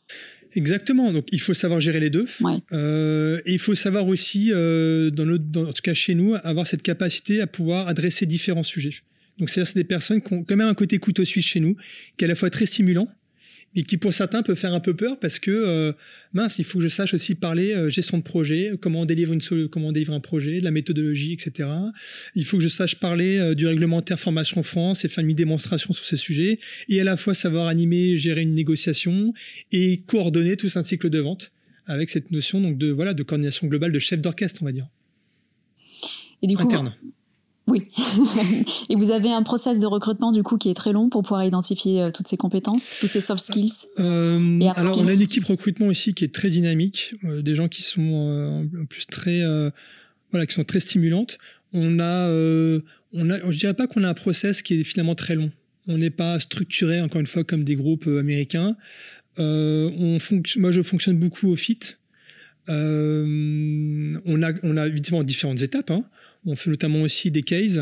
Exactement. Donc, il faut savoir gérer les deux. Euh, et il faut savoir aussi, euh, dans, dans, en tout cas chez nous, avoir cette capacité à pouvoir adresser différents sujets. Donc, c'est-à-dire c'est des personnes qui ont quand même un côté couteau suisse chez nous, qui est à la fois très stimulant, et qui pour certains peut faire un peu peur parce que euh, mince, il faut que je sache aussi parler euh, gestion de projet, comment on délivre une comment on délivre un projet, de la méthodologie, etc. Il faut que je sache parler euh, du réglementaire formation France et faire une démonstration sur ces sujets et à la fois savoir animer, gérer une négociation et coordonner tout un cycle de vente avec cette notion donc de voilà de coordination globale de chef d'orchestre, on va dire. Et du coup, interne. Oui. et vous avez un process de recrutement du coup qui est très long pour pouvoir identifier euh, toutes ces compétences, tous ces soft skills euh, et alors on a une équipe recrutement aussi qui est très dynamique, euh, des gens qui sont en plus très voilà qui sont très stimulantes. On a on a je dirais pas qu'on a un process qui est finalement très long. On n'est pas structuré encore une fois comme des groupes américains. on moi je fonctionne beaucoup au fit. on a on a évidemment différentes étapes. Hein. On fait notamment aussi des cases.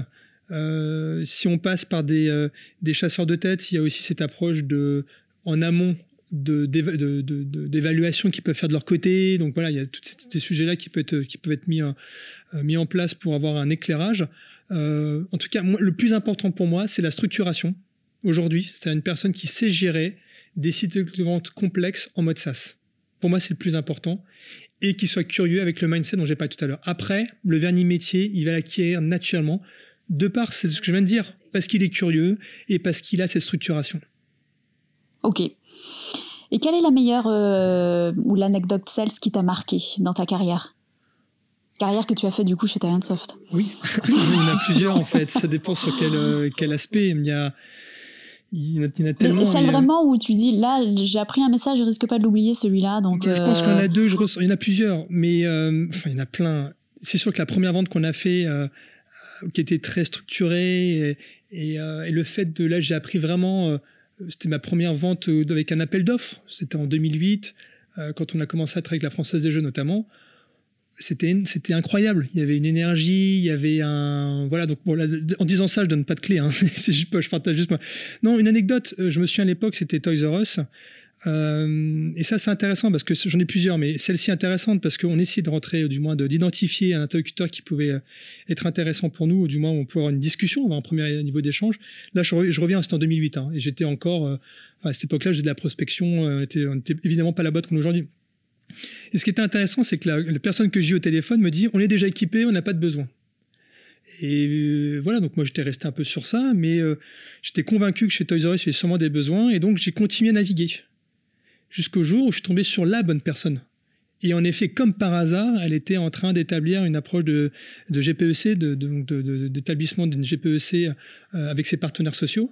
Euh, si on passe par des, euh, des, chasseurs de tête, il y a aussi cette approche de, en amont, d'évaluation qu'ils peuvent faire de leur côté. Donc voilà, il y a tous ces sujets-là qui peuvent être, qui peuvent être mis, mis en place pour avoir un éclairage. en tout cas, le plus important pour moi, c'est la structuration. Aujourd'hui, c'est une personne qui sait gérer des sites de vente complexes en mode SaaS. Pour moi, c'est le plus important. Et qui soit curieux avec le mindset dont j'ai parlé tout à l'heure. Après, le vernis métier, il va l'acquérir naturellement de part, c'est ce que je viens de dire, parce qu'il est curieux et parce qu'il a cette structuration. Ok. Et quelle est la meilleure euh, ou l'anecdote sales qui t'a marqué dans ta carrière? Carrière que tu as fait du coup chez Talentsoft. Oui, il y en a plusieurs en fait. Ça dépend sur quel, euh, quel aspect. Il y a, il a, tellement. celle euh, vraiment où tu dis là, j'ai appris un message, je risque pas de l'oublier celui-là. Donc, je pense qu'il y en a deux, je il y en a plusieurs, mais enfin, il y en a plein. C'est sûr que la première vente qu'on a fait qui était très structuré. Et, euh, le fait de là, j'ai appris vraiment. Euh, c'était ma première vente euh, avec un appel d'offres. C'était en 2008, quand on a commencé à travailler avec la Française des Jeux notamment c'était incroyable. Il y avait une énergie, il y avait un voilà donc en disant ça, je donne pas de clé. Hein. je, partage juste moi. Non, une anecdote. Je me souviens à l'époque, c'était Toys R Us. Euh, et ça, c'est intéressant parce que j'en ai plusieurs, mais celle-ci intéressante parce qu'on essaie de rentrer, du moins d'identifier un interlocuteur qui pouvait euh, être intéressant pour nous, ou du moins on pouvait avoir une discussion, avoir un premier niveau d'échange. Là, je, reviens, c'était en 2008, hein, et j'étais encore, euh, à cette époque-là, j'ai de la prospection, on n'était évidemment pas la boîte qu'on est aujourd'hui. Et ce qui était intéressant, c'est que la, personne que j'ai au téléphone me dit on est déjà équipé, on n'a pas de besoin. Et voilà, donc moi j'étais resté un peu sur ça, mais j'étais convaincu que chez Toys R Us il y avait sûrement des besoins, et donc j'ai continué à naviguer jusqu'au jour où je suis tombé sur la bonne personne. Et en effet, comme par hasard, elle était en train d'établir une approche de, GPEC, d'établissement d'une GPEC euh, avec ses partenaires sociaux.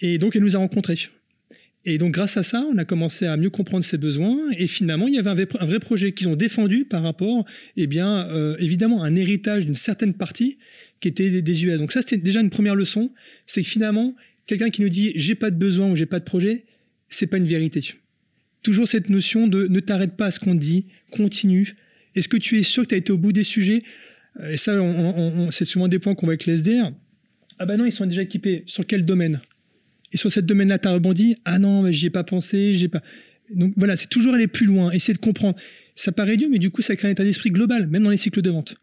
Et donc, elle nous a rencontrés. Et donc, grâce à ça, on a commencé à mieux comprendre ses besoins. Et finalement, il y avait un vrai, projet qu'ils ont défendu par rapport, eh bien, euh, évidemment, un héritage d'une certaine partie qui était des US. Donc ça, c'était déjà une première leçon. C'est que finalement, quelqu'un qui nous dit j'ai pas de besoin ou j'ai pas de projet, c'est pas une vérité toujours cette notion de ne t'arrête pas à ce qu'on dit, continue. Est-ce que tu es sûr que tu as été au bout des sujets? Et ça, c'est souvent des points qu'on voit avec les SDR. Ah bah non, ils sont déjà équipés. Sur quel domaine? Et sur cette domaine-là, tu as rebondi Ah non, j'y ai pas pensé, j'ai pas. Donc voilà, c'est toujours aller plus loin, essayer de comprendre. Ça paraît dur, mais du coup, ça crée un état d'esprit global, même dans les cycles de vente.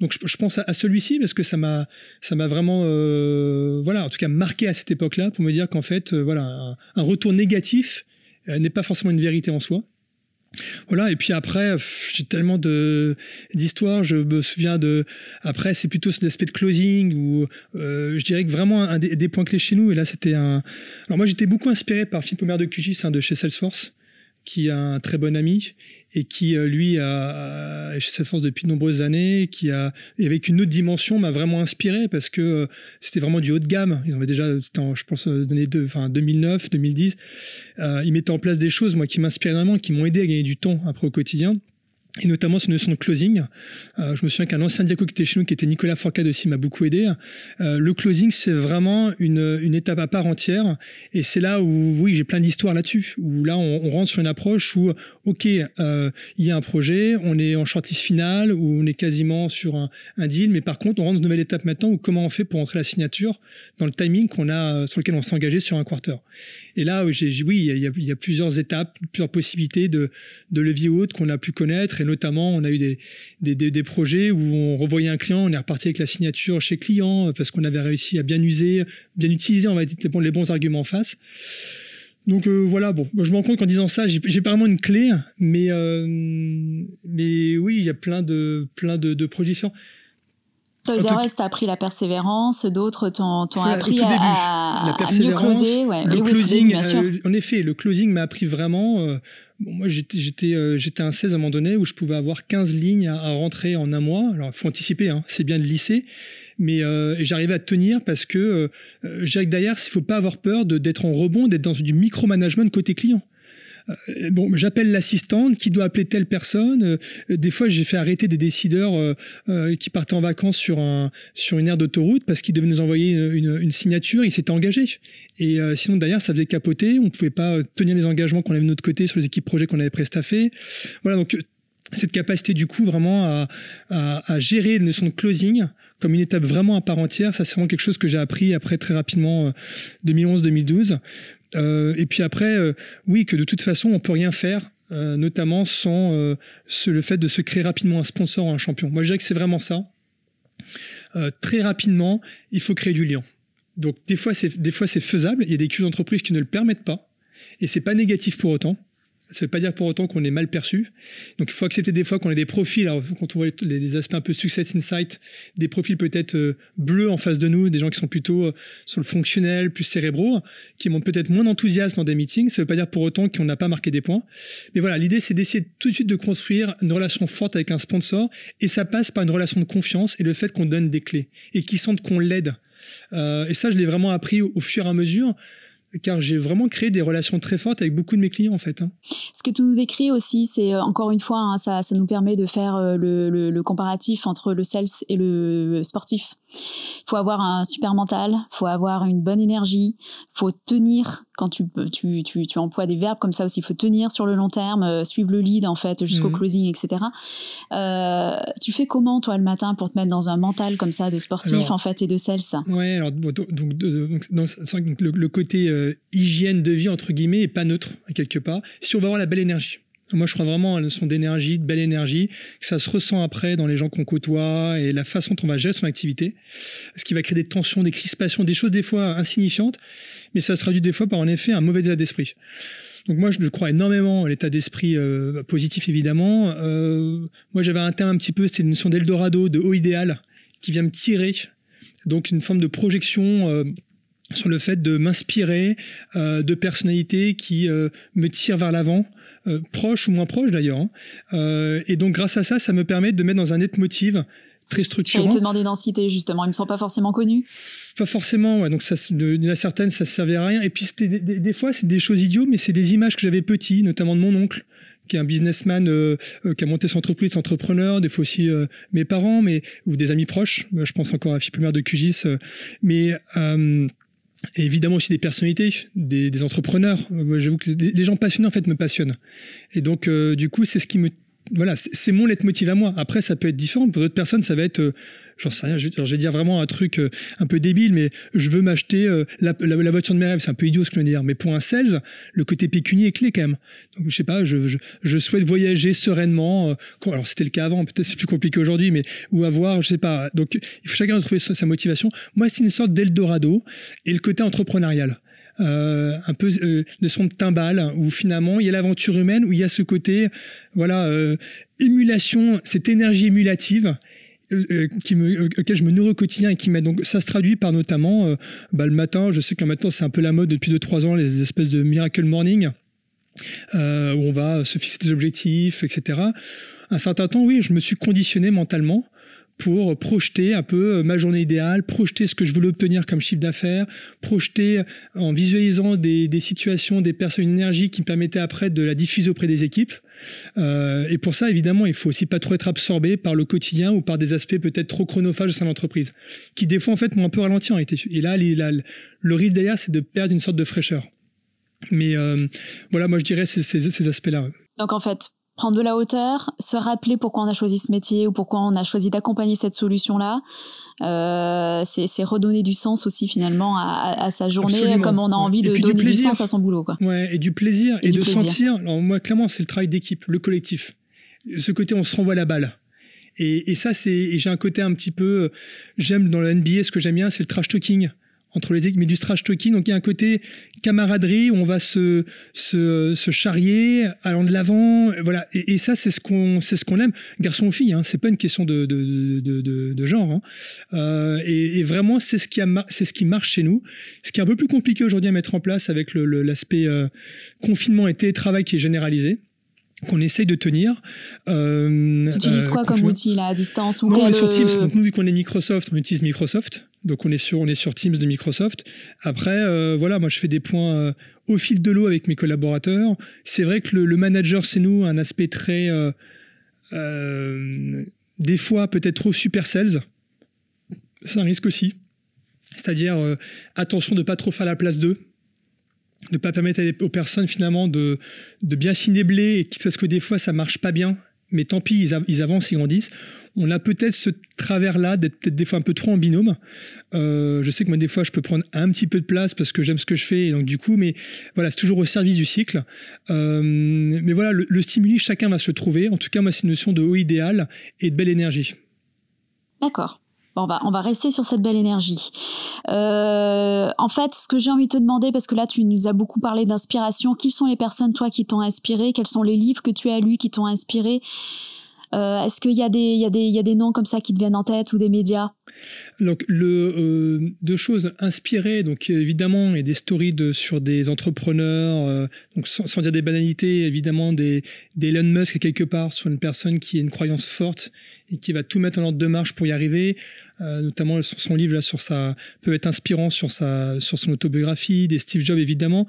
Donc je, pense à, celui-ci parce que ça m'a ça m'a vraiment euh, voilà en tout cas marqué à cette époque-là pour me dire qu'en fait euh, voilà un, retour négatif n'est pas forcément une vérité en soi. Voilà, et puis après, j'ai tellement d'histoires. Je me souviens de. Après, c'est plutôt cet aspect de closing où euh, je dirais que vraiment un des, points clés chez nous. Et là, c'était un. Alors moi, j'étais beaucoup inspiré par Philippe Omer de QGIS hein, de chez Salesforce, qui est un très bon ami et qui euh, lui a, chez Salesforce depuis de nombreuses années, qui a et avec une autre dimension m'a vraiment inspiré parce que euh, c'était vraiment du haut de gamme. Ils avaient déjà, je pense, euh, donné enfin 2009, 2010. ils mettaient en place des choses moi qui m'inspiraient vraiment, qui m'ont aidé à gagner du temps après au quotidien et notamment cette notion de closing. Euh, je me souviens qu'un ancien diaco qui était chez nous, qui était Nicolas Forcade aussi, m'a beaucoup aidé. Euh, le closing, c'est vraiment une, une, étape à part entière. Et c'est là où, oui, j'ai plein d'histoires là-dessus, où là, on, on, rentre sur une approche où, OK, euh, il y a un projet, on est en shortlist finale, où on est quasiment sur un, un, deal, mais par contre, on rentre dans une nouvelle étape maintenant, où comment on fait pour entrer la signature dans le timing qu'on a, sur lequel on s'est engagé sur un quarter. Et là, oui, il y, a, plusieurs étapes, plusieurs possibilités de, levier haute qu'on a pu connaître. Et notamment, on a eu des, projets où on revoyait un client, on est reparti avec la signature chez client parce qu'on avait réussi à bien user, bien utiliser, on va dire, les bons arguments en face. Donc euh, voilà, bon, je me rends compte qu'en disant ça, j'ai pas vraiment une clé, mais, euh, mais oui, il y a plein de projets différents. Toys R Us t'a appris la persévérance, d'autres t'ont appris à, mieux closer. Ouais. Le closing, bien sûr. Euh, en effet, le closing m'a appris vraiment. Euh, bon, moi, j'étais euh, un 16 à un moment donné où je pouvais avoir 15 lignes à, rentrer en un mois. Alors, il faut anticiper, hein, c'est bien de lisser. Mais j'arrivais à tenir parce que que derrière, il ne faut pas avoir peur d'être en rebond, d'être dans du micromanagement côté client. Euh, bon, j'appelle l'assistante qui doit appeler telle personne. Euh, des fois, j'ai fait arrêter des décideurs euh, qui partaient en vacances sur, un, sur une aire d'autoroute parce qu'ils devaient nous envoyer une, signature. Ils s'étaient engagés. Et sinon, derrière, ça faisait capoter. On ne pouvait pas tenir les engagements qu'on avait de notre côté sur les équipes projets qu'on avait prestaffées. Voilà, donc cette capacité du coup vraiment à, à, gérer la notion de closing comme une étape vraiment à part entière, ça c'est vraiment quelque chose que j'ai appris après très rapidement 2011-2012 et puis après, oui, que de toute façon, on peut rien faire, notamment sans le fait de se créer rapidement un sponsor ou un champion. Moi, je dirais que c'est vraiment ça. très rapidement, il faut créer du lien. Donc des fois, c'est des fois c'est faisable. Il y a des cultures d'entreprise qui ne le permettent pas, et c'est pas négatif pour autant. Ça ne veut pas dire pour autant qu'on est mal perçu. Donc il faut accepter des fois qu'on ait des profils, alors quand on voit les, aspects un peu success insight, des profils peut-être euh, bleus en face de nous, des gens qui sont plutôt euh, sur le fonctionnel, plus cérébraux, qui montrent peut-être moins d'enthousiasme dans des meetings. Ça ne veut pas dire pour autant qu'on n'a pas marqué des points. Mais voilà, l'idée c'est d'essayer tout de suite de construire une relation forte avec un sponsor, et ça passe par une relation de confiance et le fait qu'on donne des clés et qu'ils sentent qu'on l'aide. Euh, et ça, je l'ai vraiment appris au, fur et à mesure car j'ai vraiment créé des relations très fortes avec beaucoup de mes clients en fait. Hein. Ce que tu nous écris aussi, c'est euh, encore une fois, hein, ça, ça, nous permet de faire euh, le, le, comparatif entre le sales et le sportif. Il faut avoir un super mental, il faut avoir une bonne énergie, il faut tenir quand tu, tu, tu, tu, emploies des verbes comme ça aussi, il faut tenir sur le long terme, euh, suivre le lead en fait jusqu'au mhm. closing, etc. Euh, tu fais comment toi le matin pour te mettre dans un mental comme ça de sportif en fait et de sales? Ouais, alors donc, donc, donc le, côté euh, hygiène de vie entre guillemets est pas neutre quelque part. Si on va avoir la belle énergie. Moi, je crois vraiment à la notion d'énergie, de belle énergie, que ça se ressent après dans les gens qu'on côtoie et la façon dont on va gérer son activité. Ce qui va créer des tensions, des crispations, des choses des fois insignifiantes, mais ça se traduit des fois par en effet un mauvais état d'esprit. Donc moi, je crois énormément à l'état d'esprit euh, positif, évidemment. Euh, moi, j'avais un terme un petit peu, c'était une notion d'Eldorado, de haut idéal, qui vient me tirer. Donc une forme de projection euh, sur le fait de m'inspirer de personnalités qui me tirent vers l'avant, euh, proche ou moins proche d'ailleurs. Hein. Et donc grâce à ça, ça me permet de mettre dans un net motive très structurant. J'allais te demander d'en citer justement, ils me sont pas forcément connus. Pas forcément, ouais. donc ça, de, la certaine, ça servait à rien. Et puis des, des, fois, c'est des choses idiotes, mais c'est des images que j'avais petit, notamment de mon oncle qui est un businessman euh, qui a monté son entreprise, entrepreneur, des fois aussi mes parents, mais ou des amis proches. Je pense encore à Philippe Maire de QGIS, mais et évidemment aussi des personnalités, des, entrepreneurs. J'avoue que les gens passionnés en fait me passionnent. Et donc euh, du coup c'est ce qui me voilà c'est mon leitmotiv à moi. Après ça peut être différent pour d'autres personnes ça va être euh, j'en sais rien, je, vais dire vraiment un truc euh, un peu débile, mais je veux m'acheter euh, la, voiture de mes rêves. C'est un peu idiot ce que je veux dire, mais pour un sales, le côté pécunier est clé quand même. Donc je sais pas, je, je, souhaite voyager sereinement. Euh, alors c'était le cas avant, peut-être c'est plus compliqué aujourd'hui, mais ou avoir, je sais pas. Donc il faut chacun trouver sa, motivation. Moi c'est une sorte d'Eldorado et le côté entrepreneurial. Un peu de son timbal où finalement il y a l'aventure humaine où il y a ce côté voilà émulation cette énergie émulative euh, euh, qui me, euh, auquel je me nourris au quotidien et qui m'aide. Donc ça se traduit par notamment bah, le matin, je sais qu'un matin c'est un peu la mode depuis 2-3 ans, les espèces de miracle morning, où on va se fixer des objectifs, etc. Un certain temps, oui, je me suis conditionné mentalement pour projeter un peu euh, ma journée idéale, projeter ce que je voulais obtenir comme chiffre d'affaires, projeter en visualisant des, situations, des personnes, une énergie qui me permettait après de la diffuser auprès des équipes. Euh, et pour ça, évidemment, il faut aussi pas trop être absorbé par le quotidien ou par des aspects peut-être trop chronophages de son entreprise, qui des fois en fait m'ont un peu ralenti en été. Et là, le risque derrière, c'est de perdre une sorte de fraîcheur. Mais euh, voilà, moi je dirais ces, ces aspects-là. Donc en fait, prendre de la hauteur, se rappeler pourquoi on a choisi ce métier ou pourquoi on a choisi d'accompagner cette solution-là. Euh, c'est redonner du sens aussi finalement à, sa journée, comme on a envie de donner du, sens à son boulot. Quoi. Ouais, et du plaisir, et, de sentir. Alors moi, clairement, c'est le travail d'équipe, le collectif. Ce côté, on se renvoie la balle. Et, et ça, c'est. J'ai un côté un petit peu. J'aime dans le NBA, ce que j'aime bien, c'est le trash talking entre les équipes, mais du trash talking. Donc il y a un côté camaraderie où on va se, se, se charrier, allant de l'avant. Voilà. Et, ça, c'est ce qu'on c'est ce qu'on aime, garçon ou fille. Hein. C'est pas une question de, de, de, de, de genre. Hein. Euh, et, vraiment, c'est ce qui a c'est ce qui marche chez nous. Ce qui est un peu plus compliqué aujourd'hui à mettre en place avec l'aspect le, euh, confinement et télétravail qui est généralisé qu'on essaye de tenir. Euh, tu utilises quoi euh, comme outil là à distance ou non, sur Teams. Donc, nous, vu qu'on est Microsoft, on utilise Microsoft. Donc on est sur on est sur Teams de Microsoft. Après, euh, voilà, moi je fais des points euh, au fil de l'eau avec mes collaborateurs. C'est vrai que le, manager, c'est nous un aspect très des fois peut-être trop super sales. C'est un risque aussi. C'est-à-dire attention de pas trop faire la place d'eux ne pas permettre aux personnes finalement de, de bien s'y et quitte à ce que des fois ça marche pas bien, mais tant pis, ils, avancent, ils grandissent. on a peut-être ce travers-là d'être peut-être des fois un peu trop en binôme. Euh, je sais que moi des fois je peux prendre un petit peu de place parce que j'aime ce que je fais et donc du coup, mais voilà, c'est toujours au service du cycle. Euh, mais voilà, le, le, stimuli, chacun va se trouver. En tout cas, moi, c'est une notion de haut idéal et de belle énergie. D'accord. Bon, on, va, on va rester sur cette belle énergie. Euh, en fait, ce que j'ai envie de te demander, parce que là, tu nous as beaucoup parlé d'inspiration, qui sont les personnes, toi, qui t'ont inspiré? Quels sont les livres que tu as lus qui t'ont inspiré? Euh, Est-ce qu'il y, y, y a des noms comme ça qui te viennent en tête ou des médias? Donc, euh, deux choses inspirées, donc évidemment, a des stories sur des entrepreneurs, euh, donc sans, dire des banalités, évidemment, des, Elon Musk quelque part, sur une personne qui a une croyance forte et qui va tout mettre en ordre de marche pour y arriver. Notamment son, livre là sur sa peut être inspirant sur sa sur son autobiographie, des Steve Jobs évidemment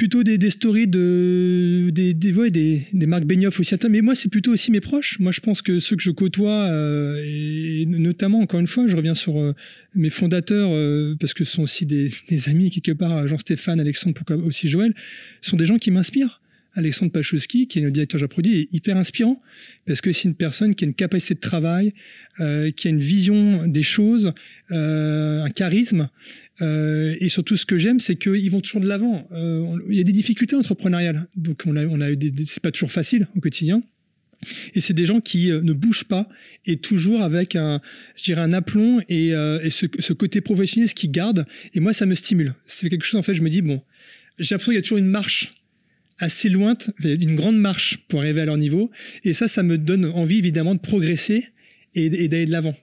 plutôt des, stories de des des, ouais, des, des Marc Benioff aussi mais moi c'est plutôt aussi mes proches moi je pense que ceux que je côtoie euh, et notamment encore une fois je reviens sur euh, mes fondateurs euh, parce que ce sont aussi des, amis quelque part Jean-Stéphane Alexandre pourquoi aussi Joël sont des gens qui m'inspirent Alexandre Pachowski, qui est notre directeur produit, est hyper inspirant parce que c'est une personne qui a une capacité de travail, qui a une vision des choses, un charisme. Euh, et surtout, ce que j'aime, c'est qu'ils vont toujours de l'avant. Euh, il y a des difficultés entrepreneuriales, donc on a, c'est pas toujours facile au quotidien. Et c'est des gens qui euh, ne bougent pas et toujours avec un, je dirais, un aplomb et, ce, côté professionnel qui garde. Et moi, ça me stimule. C'est quelque chose, en fait, je me dis, bon, j'ai l'impression qu'il y a toujours une marche assez loin, une grande marche pour arriver à leur niveau. Et ça, ça me donne envie évidemment de progresser et, d'aller de l'avant.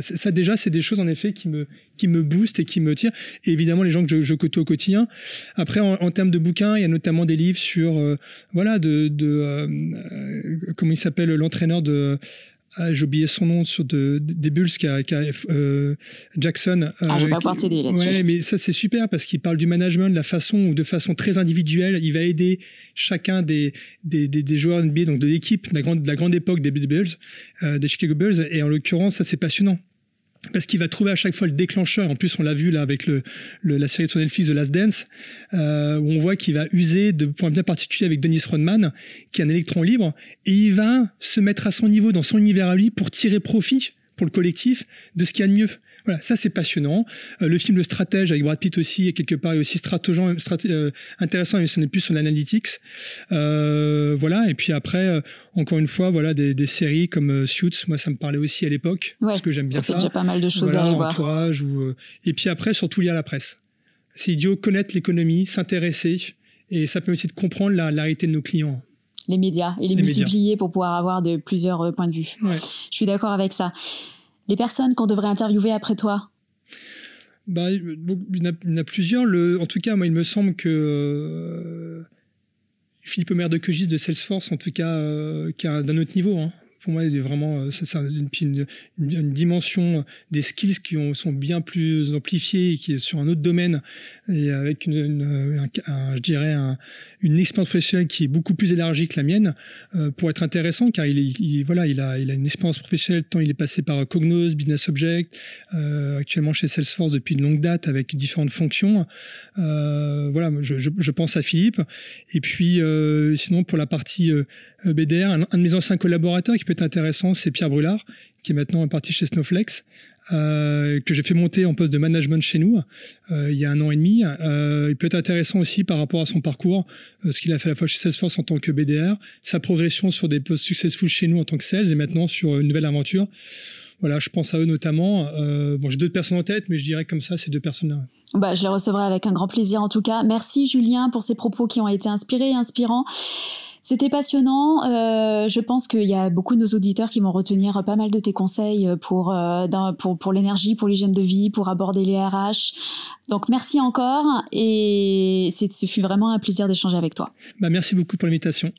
Ça déjà, c'est des choses en effet qui me qui me boostent et qui me tirent. Et évidemment, les gens que je, je côtoie au quotidien. Après, en, termes de bouquins, il y a notamment des livres sur euh, voilà de, de euh, euh, comment il s'appelle l'entraîneur de ah, j'ai oublié son nom sur de, des Bulls qui a, qui a euh, Jackson. Ah, je vais pas là-dessus. Ouais, mais ça c'est super parce qu'il parle du management, de la façon ou de façon très individuelle, il va aider chacun des des, des, des joueurs NBA, donc de l'équipe de la grande de la grande époque des Bulls, euh, des Chicago Bulls, et en l'occurrence ça c'est passionnant parce qu'il va trouver à chaque fois le déclencheur. En plus, on l'a vu là avec le, la série de son Netflix The Last Dance, euh, où on voit qu'il va user de points bien particuliers avec Dennis Rodman, qui est un électron libre, et il va se mettre à son niveau, dans son univers à lui, pour tirer profit pour le collectif de ce qu'il y a de mieux. Voilà, ça c'est passionnant. Euh, le film Le Stratège avec Brad Pitt aussi, est quelque part, est aussi stratégiant, euh, intéressant, mais ce n'est plus sur l'analytics. Euh, voilà, et puis après, euh, encore une fois, voilà, des, des séries comme euh, Suits, moi ça me parlait aussi à l'époque, parce que j'aime bien ça. Ça fait déjà pas mal de choses voilà, à aller voir. Ou, et puis après, surtout lire la presse. C'est idiot, connaître l'économie, s'intéresser, et ça permet aussi de comprendre la, la réalité de nos clients les médias et les, les multiplier médias. pour pouvoir avoir de plusieurs points de vue. Ouais. Je suis d'accord avec ça les personnes qu'on devrait interviewer après toi? Bah, il, y en a, plusieurs. En tout cas, moi, il me semble que euh, Philippe Omer de Quegis de Salesforce, en tout cas, euh, qui est d'un autre niveau. Hein. Pour moi, il est vraiment, c'est une, dimension des skills qui ont, sont bien plus amplifiés et qui est sur un autre domaine et avec une, un, un, je dirais un, une expérience professionnelle qui est beaucoup plus élargie que la mienne euh, pour être intéressant car il, est, il, voilà il a il a une expérience professionnelle tant il est passé par Cognos Business Object euh, actuellement chez Salesforce depuis une longue date avec différentes fonctions. Euh, voilà je, je, pense à Philippe. Et puis euh, sinon pour la partie euh, BDR un, un, de mes anciens collaborateurs qui peut être intéressant c'est Pierre Brulard qui est maintenant parti chez Snowflakes euh, que j'ai fait monter en poste de management chez nous euh, il y a un an et demi. Euh, il peut être intéressant aussi par rapport à son parcours, euh, ce qu'il a fait à la fois chez Salesforce en tant que BDR, sa progression sur des postes successful chez nous en tant que sales et maintenant sur une nouvelle aventure. Voilà, je pense à eux notamment. Euh, bon, j'ai d'autres personnes en tête, mais je dirais comme ça ces deux personnes-là. Bah, je les recevrai avec un grand plaisir en tout cas. Merci Julien pour ces propos qui ont été inspirés et inspirants. C'était passionnant. Euh, je pense qu'il y a beaucoup de nos auditeurs qui vont retenir pas mal de tes conseils pour, euh, pour, pour l'énergie, pour l'hygiène de vie, pour aborder les RH. Donc merci encore et ce fut vraiment un plaisir d'échanger avec toi. Bah, merci beaucoup pour l'invitation.